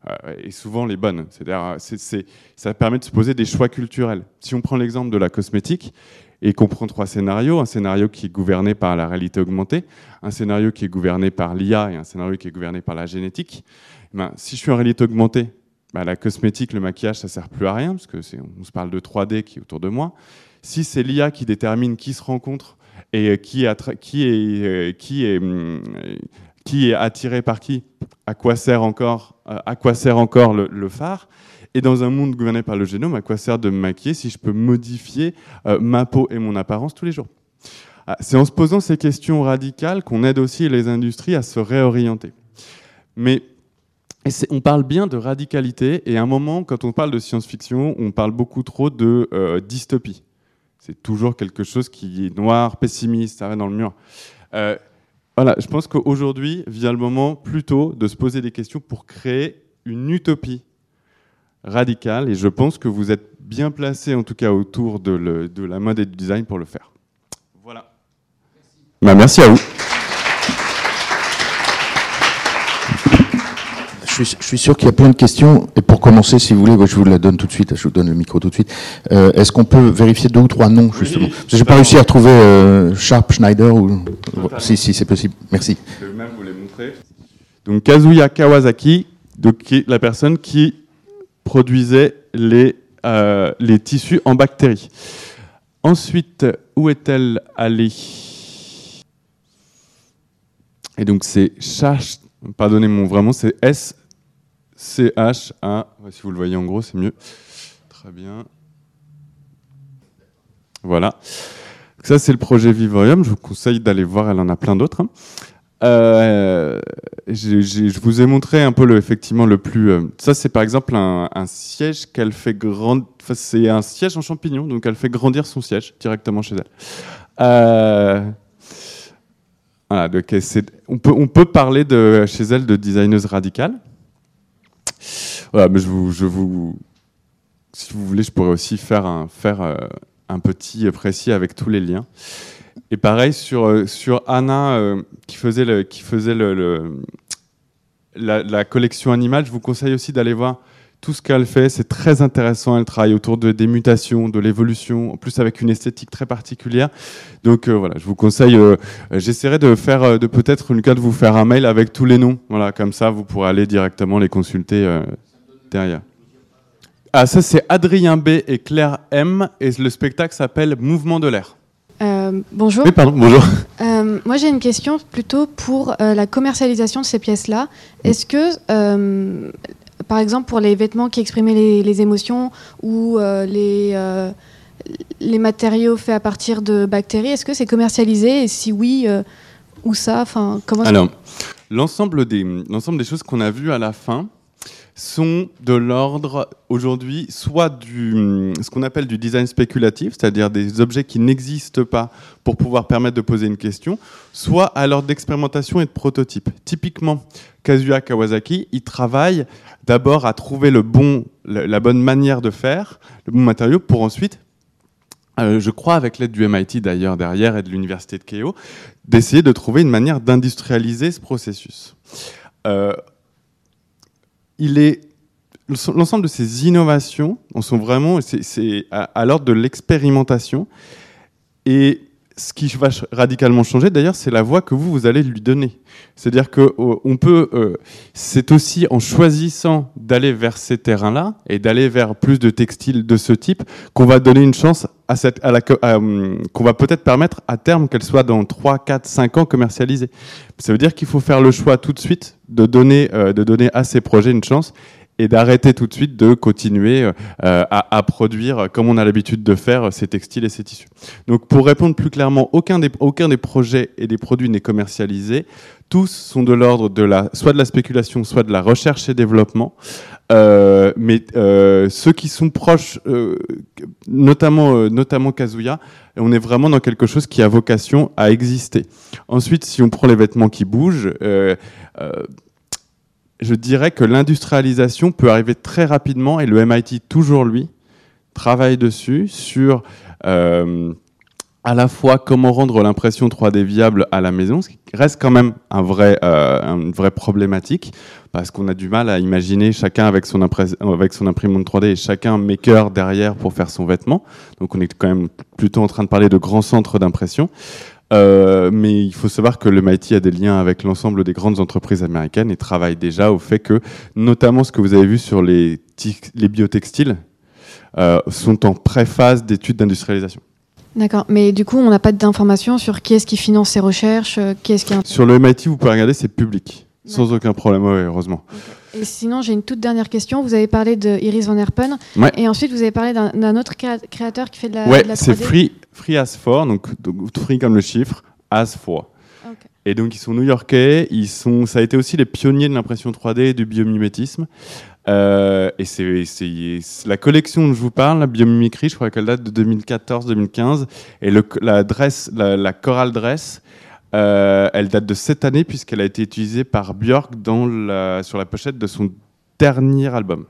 Euh, et souvent les bonnes. C'est-à-dire, ça permet de se poser des choix culturels. Si on prend l'exemple de la cosmétique, et qu'on prend trois scénarios, un scénario qui est gouverné par la réalité augmentée, un scénario qui est gouverné par l'IA et un scénario qui est gouverné par la génétique, eh ben, si je suis en réalité augmentée, bah, la cosmétique, le maquillage, ça sert plus à rien, parce que on se parle de 3D qui est autour de moi. Si c'est l'IA qui détermine qui se rencontre et qui euh, qui est, hum, qui est attiré par qui, à quoi sert encore, euh, à quoi sert encore le, phare et dans un monde gouverné par le génome, à quoi sert de me maquiller si je peux modifier euh, ma peau et mon apparence tous les jours? Ah, C'est en se posant ces questions radicales qu'on aide aussi les industries à se réorienter. Mais on parle bien de radicalité, et à un moment, quand on parle de science-fiction, on parle beaucoup trop de euh, dystopie. C'est toujours quelque chose qui est noir, pessimiste, ça va dans le mur. Voilà, je pense qu'aujourd'hui vient le moment plutôt de se poser des questions pour créer une utopie radicale, et je pense que vous êtes bien placé, en tout cas autour de, la mode et du design, pour le faire. Voilà. Bah, merci à vous. Je suis, sûr qu'il y a plein de questions. Et pour commencer, si vous voulez, je vous la donne tout de suite. Je vous donne le micro tout de suite. Euh, est-ce qu'on peut vérifier deux ou trois noms, justement Parce que j'ai pas réussi à retrouver euh, Sharp, Schneider ou. Si, si, c'est possible. Merci. Je vais même vous les montrer. Donc, Kazuya Kawasaki, donc, qui est la personne qui produisait les, euh, les tissus en bactéries. Ensuite, où est-elle allée? Et donc, c'est Sharp. Pardonnez moi vraiment, c'est S C-H-A. Si vous le voyez en gros, c'est mieux. Très bien. Voilà. Ça, c'est le projet Vivorium. Je vous conseille d'aller voir, elle en a plein d'autres. Hein. Euh, je vous ai montré un peu le, effectivement le plus. Euh, ça, c'est par exemple un, siège qu'elle fait grandir. c'est un siège en champignon, donc elle fait grandir son siège directement chez elle. Euh, on, peut, on peut parler de, chez elle de designeuse radicale. Voilà, mais je vous, je vous, si vous voulez, je pourrais aussi faire un, faire euh, un petit précis avec tous les liens. Et pareil sur, euh, sur Anna euh, qui faisait, qui faisait la, collection animale, je vous conseille aussi d'aller voir tout ce qu'elle fait. C'est très intéressant. Elle travaille autour de, des mutations, de l'évolution, en plus avec une esthétique très particulière. Donc voilà, je vous conseille. J'essaierai de faire, de peut-être Lucas, de vous faire un mail avec tous les noms. Voilà, comme ça, vous pourrez aller directement les consulter derrière. Ah, ça c'est Adrien B et Claire M et le spectacle s'appelle Mouvement de l'air. Euh, bonjour. Oui, pardon, bonjour. Euh, moi, j'ai une question plutôt pour euh, la commercialisation de ces pièces-là. Est-ce que, par exemple, pour les vêtements qui exprimaient les, les émotions ou les, les matériaux faits à partir de bactéries, est-ce que c'est commercialisé Et si oui, où ça? Enfin, comment Alors, l'ensemble des, l'ensemble des choses qu'on a vues à la fin sont de l'ordre aujourd'hui soit du ce qu'on appelle du design spéculatif, c'est-à-dire des objets qui n'existent pas pour pouvoir permettre de poser une question, soit à l'ordre d'expérimentation et de prototype. Typiquement, Kazuya Kawasaki, il travaille d'abord à trouver le bon, la bonne manière de faire, le bon matériau pour ensuite euh, je crois avec l'aide du MIT d'ailleurs derrière et de l'université de Keio, d'essayer de trouver une manière d'industrialiser ce processus. Euh, il est l'ensemble de ces innovations en sont vraiment c'est- à, l'ordre de l'expérimentation. Et ce qui va radicalement changer d'ailleurs c'est la voie que vous vous allez lui donner. C'est-à-dire que euh, on peut euh, c'est aussi en choisissant d'aller vers ces terrains-là et d'aller vers plus de textiles de ce type qu'on va donner une chance à la, hum, qu'on va peut-être permettre à terme qu'elle soit dans 3, 4, 5 ans commercialisée. Ça veut dire qu'il faut faire le choix tout de suite de donner, euh, de donner à ces projets une chance et d'arrêter tout de suite de continuer euh, à, produire comme on a l'habitude de faire ces textiles et ces tissus. Donc pour répondre plus clairement, aucun des, projets et des produits n'est commercialisé. Tous sont de l'ordre de la, soit de la spéculation, soit de la recherche et développement. Euh, mais euh, ceux qui sont proches, notamment, notamment Kazuya, on est vraiment dans quelque chose qui a vocation à exister. Ensuite, si on prend les vêtements qui bougent, je dirais que l'industrialisation peut arriver très rapidement et le MIT, toujours lui, travaille dessus sur euh, à la fois comment rendre l'impression 3D viable à la maison, ce qui reste quand même un vrai, euh, une vraie problématique, parce qu'on a du mal à imaginer chacun avec son, avec imprimante 3D et chacun maker derrière pour faire son vêtement. Donc on est quand même plutôt en train de parler de grands centres d'impression. Euh, mais il faut savoir que le MIT a des liens avec l'ensemble des grandes entreprises américaines et travaille déjà au fait que, notamment ce que vous avez vu sur les, les biotextiles, euh, sont en préphase d'études d'industrialisation. D'accord. Mais du coup, on n'a pas d'informations sur qui est-ce qui finance ces recherches, euh, qui est-ce qui. Sur le MIT, vous pouvez regarder, c'est public, sans aucun problème, ouais, heureusement. Et sinon, j'ai une toute dernière question. Vous avez parlé de Iris Van Herpen. Ouais. Et ensuite, vous avez parlé d'un autre créa- créateur qui fait de la, ouais, de la c'est 3D. free, free as for, donc, donc free comme le chiffre, as. Ok. Et donc ils sont new-yorkais, ils sont, ça a été aussi les pionniers de l'impression 3D et du biomimétisme. Euh, et c'est la collection dont je vous parle, la biomimicry, je crois qu'elle date de 2014-2015. Et le, la, dress, la, la Coral Dress, euh, elle date de cette année puisqu'elle a été utilisée par Björk dans la, sur la pochette de son dernier album.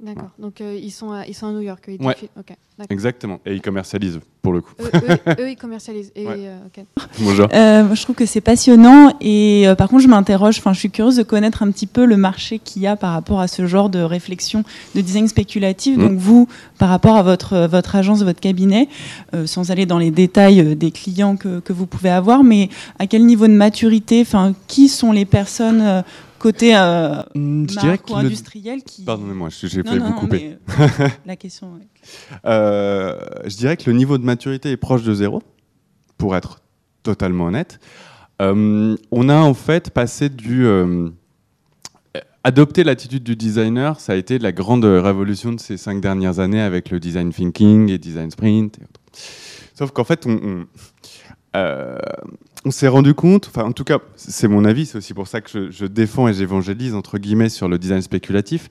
D'accord. Donc, euh, ils, sont à, ils sont à New York. ils Ouais. défilent. Ok. D'accord. Exactement. Et ils commercialisent pour le coup. Eux, eux- eux, ils commercialisent. Et, Ouais. euh, ok. Bonjour. Euh, je trouve que c'est passionnant et euh, par contre, je m'interroge, enfin, je suis curieuse de connaître un petit peu le marché qu'il y a par rapport à ce genre de réflexion de design spéculatif. Mm. Donc, vous, par rapport à votre, votre agence, votre cabinet, euh, sans aller dans les détails des clients que, que vous pouvez avoir, mais à quel niveau de maturité, enfin, qui sont les personnes euh, côté euh, marque que ou le- industriel qui. Pardonnez-moi, j'ai non, vous couper. mais, euh, la question. ouais. Euh, je dirais que le niveau de maturité est proche de zéro, pour être totalement honnête. Euh, on a en fait passé du... euh, adopter l'attitude du designer, ça a été la grande révolution de ces cinq dernières années avec le design thinking et design sprint. et autres. Sauf qu'en fait, on, on, euh, on s'est rendu compte, enfin en tout cas, c'est mon avis, c'est aussi pour ça que je, défends et j'évangélise entre guillemets sur le design spéculatif,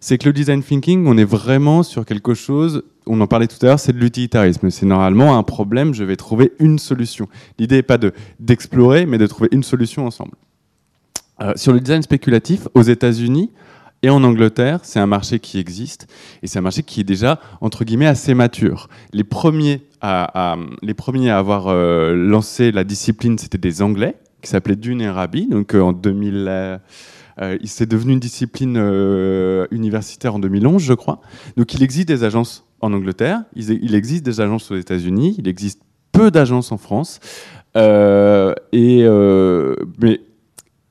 c'est que le design thinking, on est vraiment sur quelque chose, on en parlait tout à l'heure, c'est de l'utilitarisme. C'est normalement un problème, je vais trouver une solution. L'idée n'est pas de d'explorer, mais de trouver une solution ensemble. Euh, sur le design spéculatif, aux États-Unis, et en Angleterre, c'est un marché qui existe et c'est un marché qui est déjà entre guillemets assez mature. Les premiers à, les premiers à avoir euh, lancé la discipline, c'était des Anglais qui s'appelaient Dune et Rabi. Donc euh, en 2000, euh, c'est devenu une discipline universitaire en 2011, je crois. Donc il existe des agences en Angleterre, il, il existe des agences aux États-Unis, il existe peu d'agences en France. et mais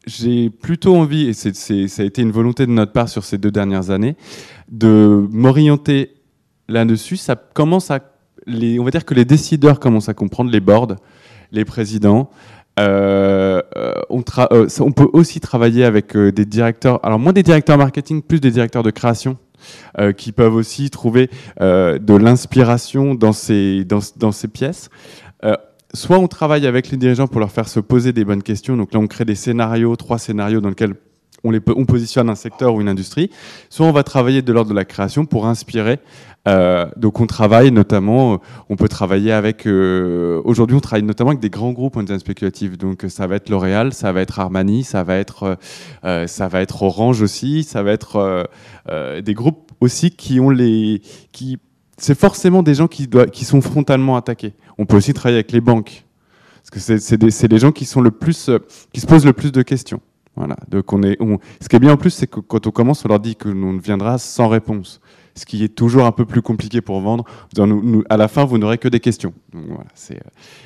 j'ai plutôt envie, et ça a été une volonté de notre part sur ces deux dernières années, de m'orienter là-dessus. Ça commence à, on va dire que les décideurs commencent à comprendre, les boards, les présidents. Euh, on, euh, on, peut aussi travailler avec euh, des directeurs, alors moins des directeurs marketing, plus des directeurs de création. qui peuvent aussi trouver de l'inspiration dans ces pièces soit on travaille avec les dirigeants pour leur faire se poser des bonnes questions. Donc là, on crée des scénarios, trois scénarios dans lesquels on, positionne un secteur ou une industrie. Soit on va travailler de l'ordre de la création pour inspirer. Euh, donc on travaille notamment, euh, on peut travailler avec. Euh, aujourd'hui, on travaille notamment avec des grands groupes en design spéculatif. Donc ça va être L'Oréal, ça va être Armani, ça va être, ça va être Orange aussi, ça va être des groupes aussi qui ont les, qui c'est forcément des gens qui, doivent, qui sont frontalement attaqués. On peut aussi travailler avec les banques. Parce que c'est des, gens qui, sont le plus, euh, qui se posent le plus de questions. Voilà. Donc on est, ce qui est bien en plus, c'est que quand on commence, on leur dit que nous viendra sans réponse. Ce qui est toujours un peu plus compliqué pour vendre. Nous, à la fin, vous n'aurez que des questions. Donc, voilà, euh,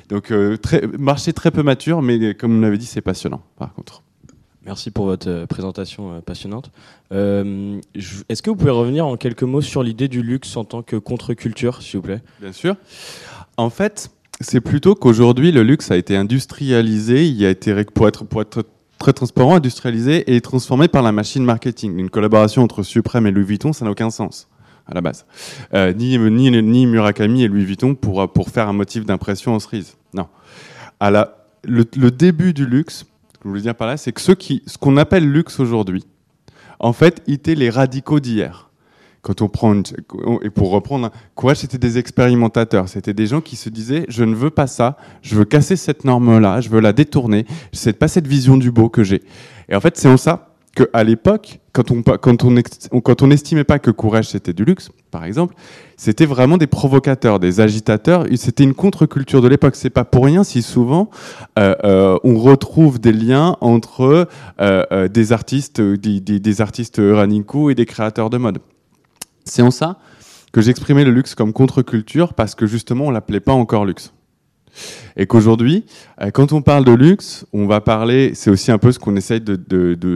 donc euh, très, marché très peu mature, mais comme on l'avait dit, c'est passionnant, par contre. Merci pour votre présentation passionnante. Euh, est-ce que vous pouvez revenir en quelques mots sur l'idée du luxe en tant que contre-culture, s'il vous plaît? Bien sûr. En fait, c'est plutôt qu'aujourd'hui, le luxe a été industrialisé, il a été, pour être, très transparent, industrialisé et transformé par la machine marketing. Une collaboration entre Supreme et Louis Vuitton, ça n'a aucun sens à la base. ni, ni, Murakami et Louis Vuitton pour, faire un motif d'impression en cerise. Non. À le, début du luxe, que je voulais dire par là, c'est que ce qu'on appelle luxe aujourd'hui, en fait, étaient les radicaux d'hier. Quand on prend et pour reprendre, quoi, c'était des expérimentateurs, c'était des gens qui se disaient je ne veux pas ça, je veux casser cette norme-là, je veux la détourner, c'est pas cette vision du beau que j'ai. Et en fait, c'est en ça qu'à l'époque, quand on quand on quand on n'estimait pas que Courage c'était du luxe, par exemple, c'était vraiment des provocateurs, des agitateurs. C'était une contre-culture de l'époque. C'est pas pour rien si souvent euh, euh, on retrouve des liens entre euh, des artistes, des, artistes radicaux et des créateurs de mode. C'est en ça que j'exprimais le luxe comme contre-culture parce que justement on l'appelait pas encore luxe. Et qu'aujourd'hui, euh, quand on parle de luxe, on va parler, c'est aussi un peu ce qu'on essaye de,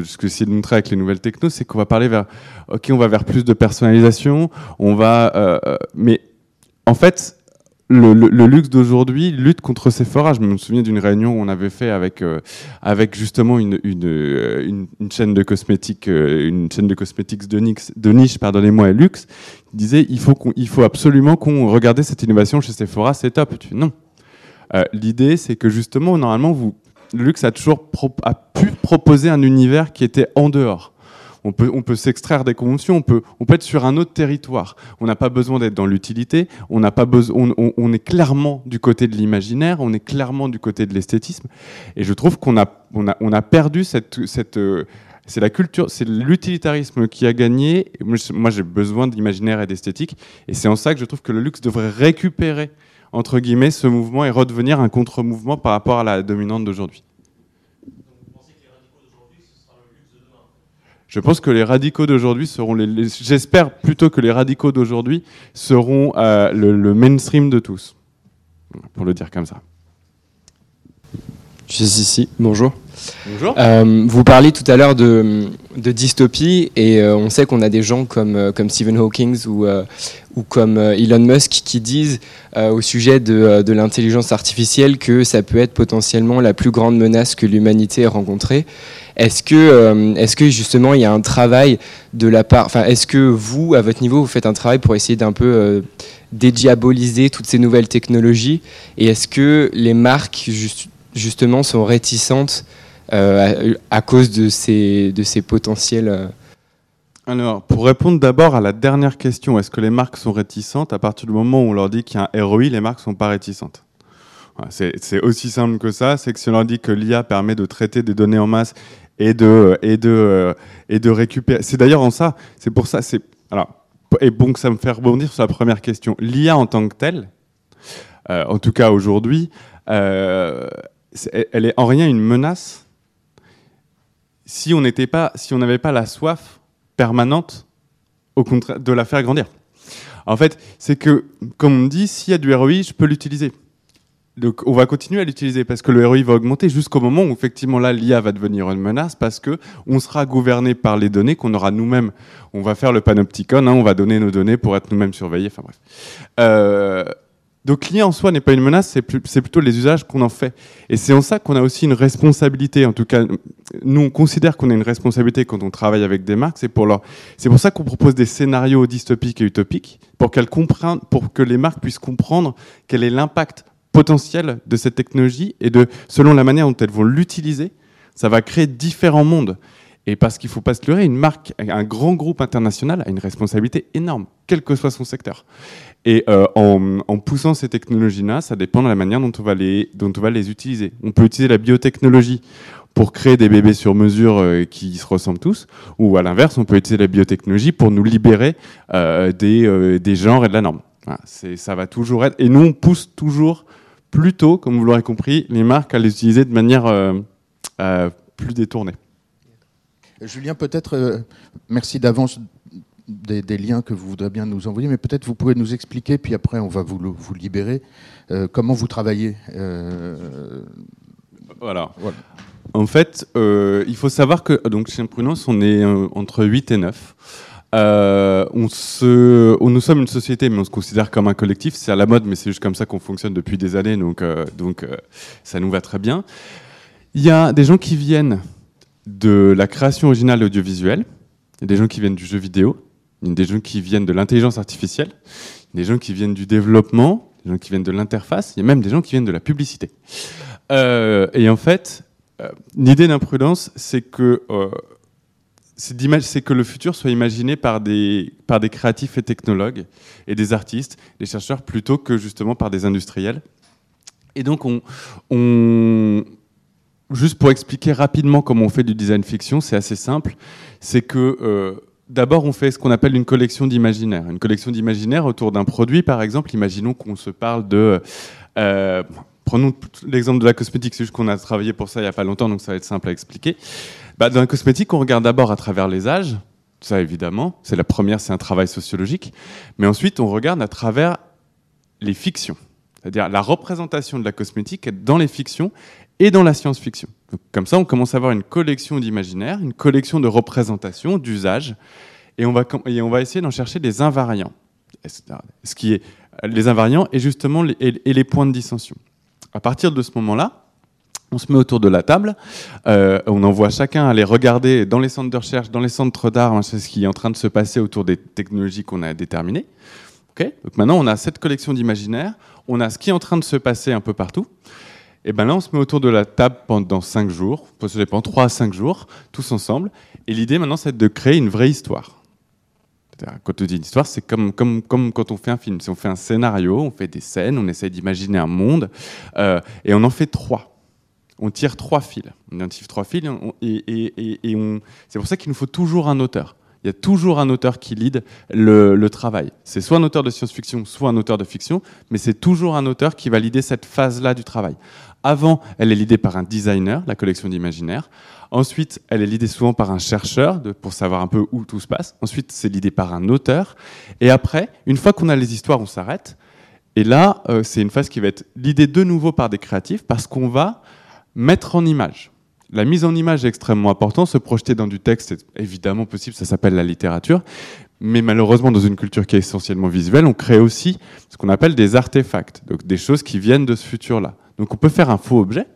ce que de montrer avec les nouvelles technos, c'est qu'on va parler vers, ok, on va vers plus de personnalisation, on va, euh, euh, mais en fait, le, luxe d'aujourd'hui lutte contre ces forages. Je me souviens d'une réunion où on avait fait avec, avec justement une, une, chaîne de cosmétiques, une chaîne de cosmétiques de niche, de pardonnez-moi, luxe, qui disait il faut, qu'on, absolument qu'on regarde cette innovation chez Sephora, c'est top. Non, euh, l'idée, c'est que justement, normalement, vous, le luxe a toujours a pu proposer un univers qui était en dehors. On peut, on peut s'extraire des conventions, on peut, on peut être sur un autre territoire. On n'a pas besoin d'être dans l'utilité, on, n'a pas besoin, on, est clairement du côté de l'imaginaire, on est clairement du côté de l'esthétisme. Et je trouve qu'on a, on a, on a perdu cette, cette, euh, c'est la culture, c'est l'utilitarisme qui a gagné. Moi, j'ai besoin d'imaginaire et d'esthétique. Et c'est en ça que je trouve que le luxe devrait récupérer entre guillemets, ce mouvement et redevenir un contre-mouvement par rapport à la dominante d'aujourd'hui. Je pense que les radicaux d'aujourd'hui seront les, j'espère plutôt que les radicaux d'aujourd'hui seront euh, le, mainstream de tous, pour le dire comme ça. Je suis ici. Bonjour. Bonjour. Euh, vous parliez tout à l'heure de, de, dystopie et euh, on sait qu'on a des gens comme, comme Stephen Hawking ou, ou comme Elon Musk qui disent au sujet de, de l'intelligence artificielle que ça peut être potentiellement la plus grande menace que l'humanité ait rencontrée. Est-ce que, est-ce que justement il y a un travail de la part, enfin est-ce que vous, à votre niveau, vous faites un travail pour essayer d'un peu dédiaboliser toutes ces nouvelles technologies? Et est-ce que les marques justement sont réticentes euh, à, cause de ces, de ces potentiels. Euh? Alors, pour répondre d'abord à la dernière question, est-ce que les marques sont réticentes? À partir du moment où on leur dit qu'il y a un ROI, les marques ne sont pas réticentes. C'est aussi simple que ça. C'est que si on leur dit que l'IA permet de traiter des données en masse et de, et de, récupérer. C'est d'ailleurs en ça, c'est pour ça. Alors, et bon, que ça me fait rebondir sur la première question. L'IA en tant que telle, euh, en tout cas aujourd'hui, euh, elle est en rien une menace si on n'était pas, si n'avait pas la soif permanente, de la faire grandir. En fait, c'est que, comme on dit, s'il y a du ROI, je peux l'utiliser. Donc, on va continuer à l'utiliser parce que le ROI va augmenter jusqu'au moment où effectivement là l'IA va devenir une menace parce que on sera gouverné par les données qu'on aura nous-mêmes. On va faire le panopticon, hein, on va donner nos données pour être nous-mêmes surveillés. Enfin bref. Euh, donc l'IA en soi n'est pas une menace, c'est plutôt les usages qu'on en fait. Et c'est en ça qu'on a aussi une responsabilité. En tout cas, nous on considère qu'on a une responsabilité quand on travaille avec des marques. C'est pour c'est pour ça qu'on propose des scénarios dystopiques et utopiques pour qu'elles comprennent, pour que les marques puissent comprendre quel est l'impact potentiel de cette technologie et de, selon la manière dont elles vont l'utiliser, ça va créer différents mondes. Et parce qu'il ne faut pas se leurrer, une marque, un grand groupe international a une responsabilité énorme, quel que soit son secteur. Et euh, en, poussant ces technologies-là, ça dépend de la manière dont on, va les, dont on va les utiliser. On peut utiliser la biotechnologie pour créer des bébés sur mesure euh, qui se ressemblent tous, ou à l'inverse, on peut utiliser la biotechnologie pour nous libérer euh, des, des genres et de la norme. Voilà, ça va toujours être. Et nous, on pousse toujours plutôt, comme vous l'aurez compris, les marques à les utiliser de manière euh, euh, plus détournée. Julien, peut-être, euh, merci d'avance des, liens que vous voudrez bien nous envoyer, mais peut-être vous pouvez nous expliquer, puis après on va vous, vous libérer, comment vous travaillez. Voilà. En fait, il faut savoir que donc, chez Prudence, on est entre 8 et 9. Euh, on nous sommes une société, mais on se considère comme un collectif. C'est à la mode, mais c'est juste comme ça qu'on fonctionne depuis des années, donc, euh, euh, ça nous va très bien. Il y a des gens qui viennent de la création originale audiovisuelle, des gens qui viennent du jeu vidéo, des gens qui viennent de l'intelligence artificielle, des gens qui viennent du développement, des gens qui viennent de l'interface, il y a même des gens qui viennent de la publicité. et en fait, l'idée d'imprudence, c'est que c'est que le futur soit imaginé par des, par des créatifs et technologues et des artistes, des chercheurs, plutôt que justement par des industriels. Et donc, on, juste pour expliquer rapidement comment on fait du design fiction, c'est assez simple. C'est que euh, d'abord, on fait ce qu'on appelle une collection d'imaginaire. Une collection d'imaginaire autour d'un produit, par exemple. Imaginons qu'on se parle de... Euh, prenons l'exemple de la cosmétique, c'est juste qu'on a travaillé pour ça il n'y a pas longtemps, donc ça va être simple à expliquer. Bah, dans la cosmétique, on regarde d'abord à travers les âges, ça évidemment, c'est la première, c'est un travail sociologique, mais ensuite on regarde à travers les fictions, c'est-à-dire la représentation de la cosmétique dans les fictions et dans la science-fiction. Comme ça, on commence à avoir une collection d'imaginaire, une collection de représentations, d'usages, et on va, essayer d'en chercher des invariants. Ce qui est les invariants et justement et les points de dissension. À partir de ce moment-là, on se met autour de la table, euh, on envoie chacun aller regarder dans les centres de recherche, dans les centres d'art, hein, ce qui est en train de se passer autour des technologies qu'on a déterminées. Donc maintenant, on a cette collection d'imaginaire, on a ce qui est en train de se passer un peu partout. Et ben là, on se met autour de la table pendant 5 jours, ça dépend, 3 à 5 jours, tous ensemble. Et l'idée maintenant, c'est de créer une vraie histoire. Quand on dit une histoire, c'est comme quand on fait un film. Si on fait un scénario, on fait des scènes, on essaie d'imaginer un monde, euh, et on en fait trois on tire trois fils. On identifie trois fils et, c'est pour ça qu'il nous faut toujours un auteur. Il y a toujours un auteur qui lead le, travail. C'est soit un auteur de science-fiction, soit un auteur de fiction, mais c'est toujours un auteur qui va leader cette phase-là du travail. Avant, elle est l'idée par un designer, la collection d'imaginaire. Ensuite, elle est l'idée souvent par un chercheur pour savoir un peu où tout se passe. Ensuite, c'est l'idée par un auteur. Et après, une fois qu'on a les histoires, on s'arrête. Et là, euh, c'est une phase qui va être l'idée de nouveau par des créatifs parce qu'on va Mettre en image. La mise en image est extrêmement importante. Se projeter dans du texte est évidemment possible, ça s'appelle la littérature. Mais malheureusement, dans une culture qui est essentiellement visuelle, on crée aussi ce qu'on appelle des artefacts, donc des choses qui viennent de ce futur-là. Donc on peut faire un faux objet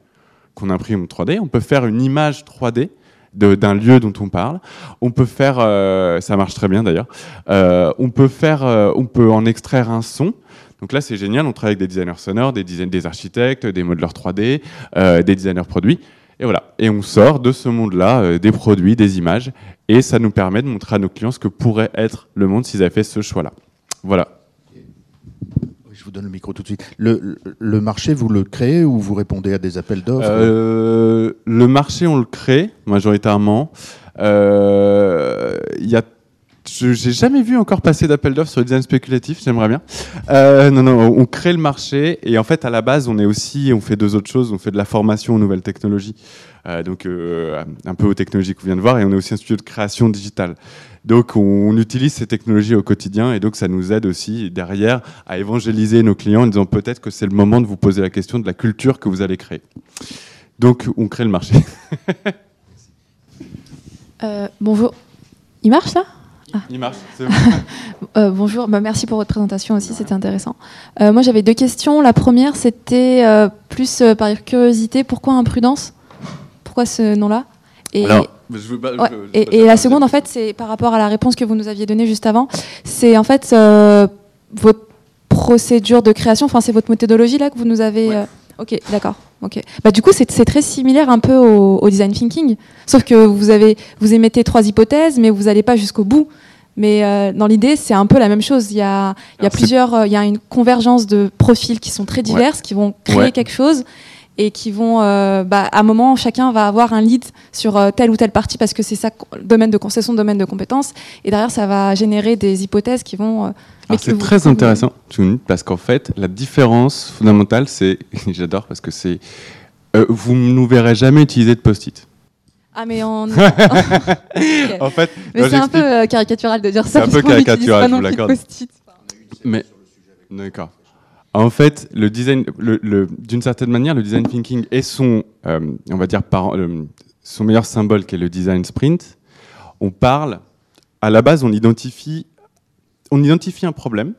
qu'on imprime en 3D, on peut faire une image 3D d'un lieu dont on parle. On peut faire, euh, ça marche très bien d'ailleurs. Euh, on euh, on peut en extraire un son. Donc là, c'est génial. On travaille avec des designers sonores, des, des architectes, des modeleurs 3D, euh, des designers produits. Et voilà. Et on sort de ce monde-là euh, des produits, des images. Et ça nous permet de montrer à nos clients ce que pourrait être le monde s'ils avaient fait ce choix-là. Voilà. je vous donne le micro tout de suite. Le, le marché, vous le créez ou vous répondez à des appels d'offres Euh, le marché, on le crée majoritairement. Il y a j'ai jamais vu encore passer d'appel d'offres sur le design spéculatif, j'aimerais bien. Euh, non, non, on crée le marché et en fait à la base on est aussi, on fait deux autres choses, on fait de la formation aux nouvelles technologies, euh, donc euh, un peu aux technologies qu'on vient de voir et on est aussi un studio de création digitale. Donc on, utilise ces technologies au quotidien et donc ça nous aide aussi derrière à évangéliser nos clients en disant peut-être que c'est le moment de vous poser la question de la culture que vous allez créer. Donc on crée le marché. Bonjour. Il marche là Ah. Il marche. c'est bon. Euh, bonjour, Bah, merci pour votre présentation aussi, c'était intéressant. Euh, moi j'avais deux questions. La première c'était euh, plus euh, par curiosité, pourquoi imprudence? Pourquoi ce nom-là? Et, Alors, je veux pas- Ouais, je- je- et, et la seconde en fait c'est par rapport à la réponse que vous nous aviez donnée juste avant. C'est en fait euh, votre procédure de création, enfin c'est votre méthodologie là que vous nous avez... euh, Ok, d'accord. Ok. Bah, du coup, c'est très similaire un peu au, au design thinking, sauf que vous avez vous émettez trois hypothèses, mais vous n'allez pas jusqu'au bout. Mais euh, dans l'idée, c'est un peu la même chose. Il y a, il y a Alors, c'est- plusieurs, euh, il y a une convergence de profils qui sont très diverses, qui vont créer Ouais. quelque chose et qui vont, euh, bah, à un moment, chacun va avoir un lead sur euh, telle ou telle partie parce que c'est ça, domaine de con- c'est son domaine de compétence. Et derrière, ça va générer des hypothèses qui vont. euh, c'est très vous- intéressant, parce qu'en fait, la différence fondamentale, c'est, j'adore parce que c'est, vous ne nous verrez jamais utiliser de post-it. Ah, mais on. Ok. En fait, c'est un peu caricatural de dire C'est ça. un peu caricatural, je vous l'accorde. post-it. Mais d'accord. En fait, d'une certaine manière, le design thinking est son, euh, on va dire, euh, son meilleur symbole, qui est le design sprint. On parle, à la base, on identifie, un problème,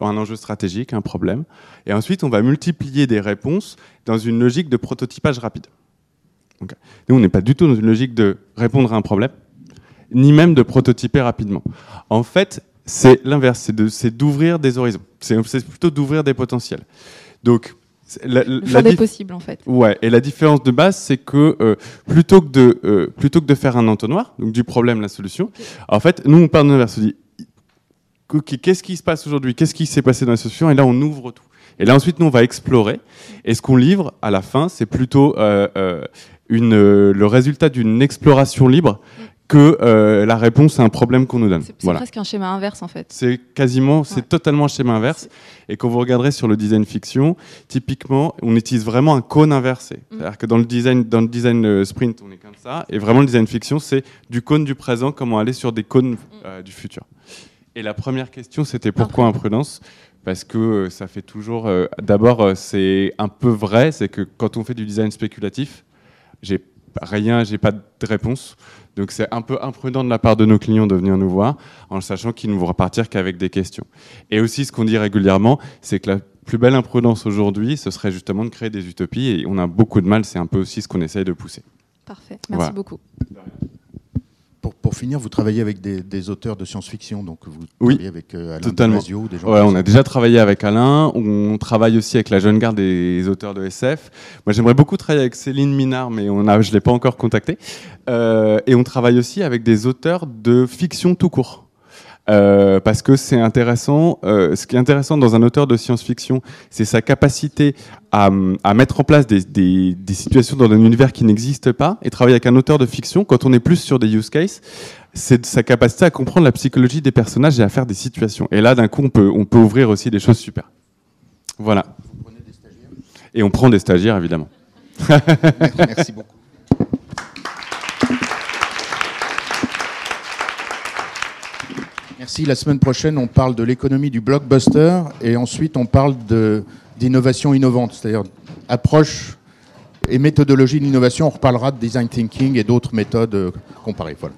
un enjeu stratégique, un problème, et ensuite on va multiplier des réponses dans une logique de prototypage rapide. Nous, on n'est pas du tout dans une logique de répondre à un problème, ni même de prototyper rapidement. En fait, c'est l'inverse, c'est de- c'est d'ouvrir des horizons. C'est plutôt d'ouvrir des potentiels. Donc, c'est- la, Le la des possibles, en fait. Ouais, et la différence de base, c'est que euh, plutôt, que de, euh, plutôt que de faire un entonnoir, donc du problème, la solution, en fait, nous, on part de l'inverse. On dit, qu'est-ce qui se passe aujourd'hui? Qu'est-ce qui s'est passé dans la solution? Et là, on ouvre tout. Et là, ensuite, nous, on va explorer. Et ce qu'on livre à la fin, c'est plutôt euh, une, le résultat d'une exploration libre que euh, la réponse à un problème qu'on nous donne. C'est Voilà. presque un schéma inverse, en fait. C'est quasiment, c'est totalement un schéma inverse. Et quand vous regarderez sur le design fiction, typiquement, on utilise vraiment un cône inversé. C'est-à-dire que dans le design, dans le design euh, sprint, on est comme ça. Et vraiment, le design fiction, c'est du cône du présent, comment aller sur des cônes euh, du futur. Et la première question, c'était pourquoi imprudence Parce que ça fait toujours. euh, D'abord, c'est un peu vrai, c'est que quand on fait du design spéculatif, j'ai rien, j'ai pas de réponse. Donc c'est un peu imprudent de la part de nos clients de venir nous voir en sachant qu'ils ne vont repartir qu'avec des questions. Et aussi ce qu'on dit régulièrement, c'est que la plus belle imprudence aujourd'hui, ce serait justement de créer des utopies et on a beaucoup de mal, c'est un peu aussi ce qu'on essaye de pousser. Parfait, merci Voilà. beaucoup. Pour, pour finir, vous travaillez avec des, des auteurs de science-fiction, donc vous Oui, travaillez avec euh, Alain totalement. Damasio, des gens Ouais, on a déjà travaillé avec Alain, on travaille aussi avec la jeune garde des auteurs de SF. Moi, j'aimerais beaucoup travailler avec Céline Minard, mais on a, je l'ai pas encore contacté. Euh, et on travaille aussi avec des auteurs de fiction tout court. Euh, parce que c'est intéressant. euh, ce qui est intéressant dans un auteur de science-fiction, c'est sa capacité à, à mettre en place des, des- des situations dans un univers qui n'existe pas. Et travailler avec un auteur de fiction, quand on est plus sur des use cases, c'est de sa capacité à comprendre la psychologie des personnages et à faire des situations. Et là, d'un coup, on peut, on peut ouvrir aussi des choses super. Voilà. Et on prend des stagiaires, évidemment. Merci beaucoup. Merci. La semaine prochaine, on parle de l'économie du blockbuster et ensuite on parle d'innovation innovante, c'est-à-dire approche et méthodologie de l'innovation. On reparlera de design thinking et d'autres méthodes euh, comparées. Voilà.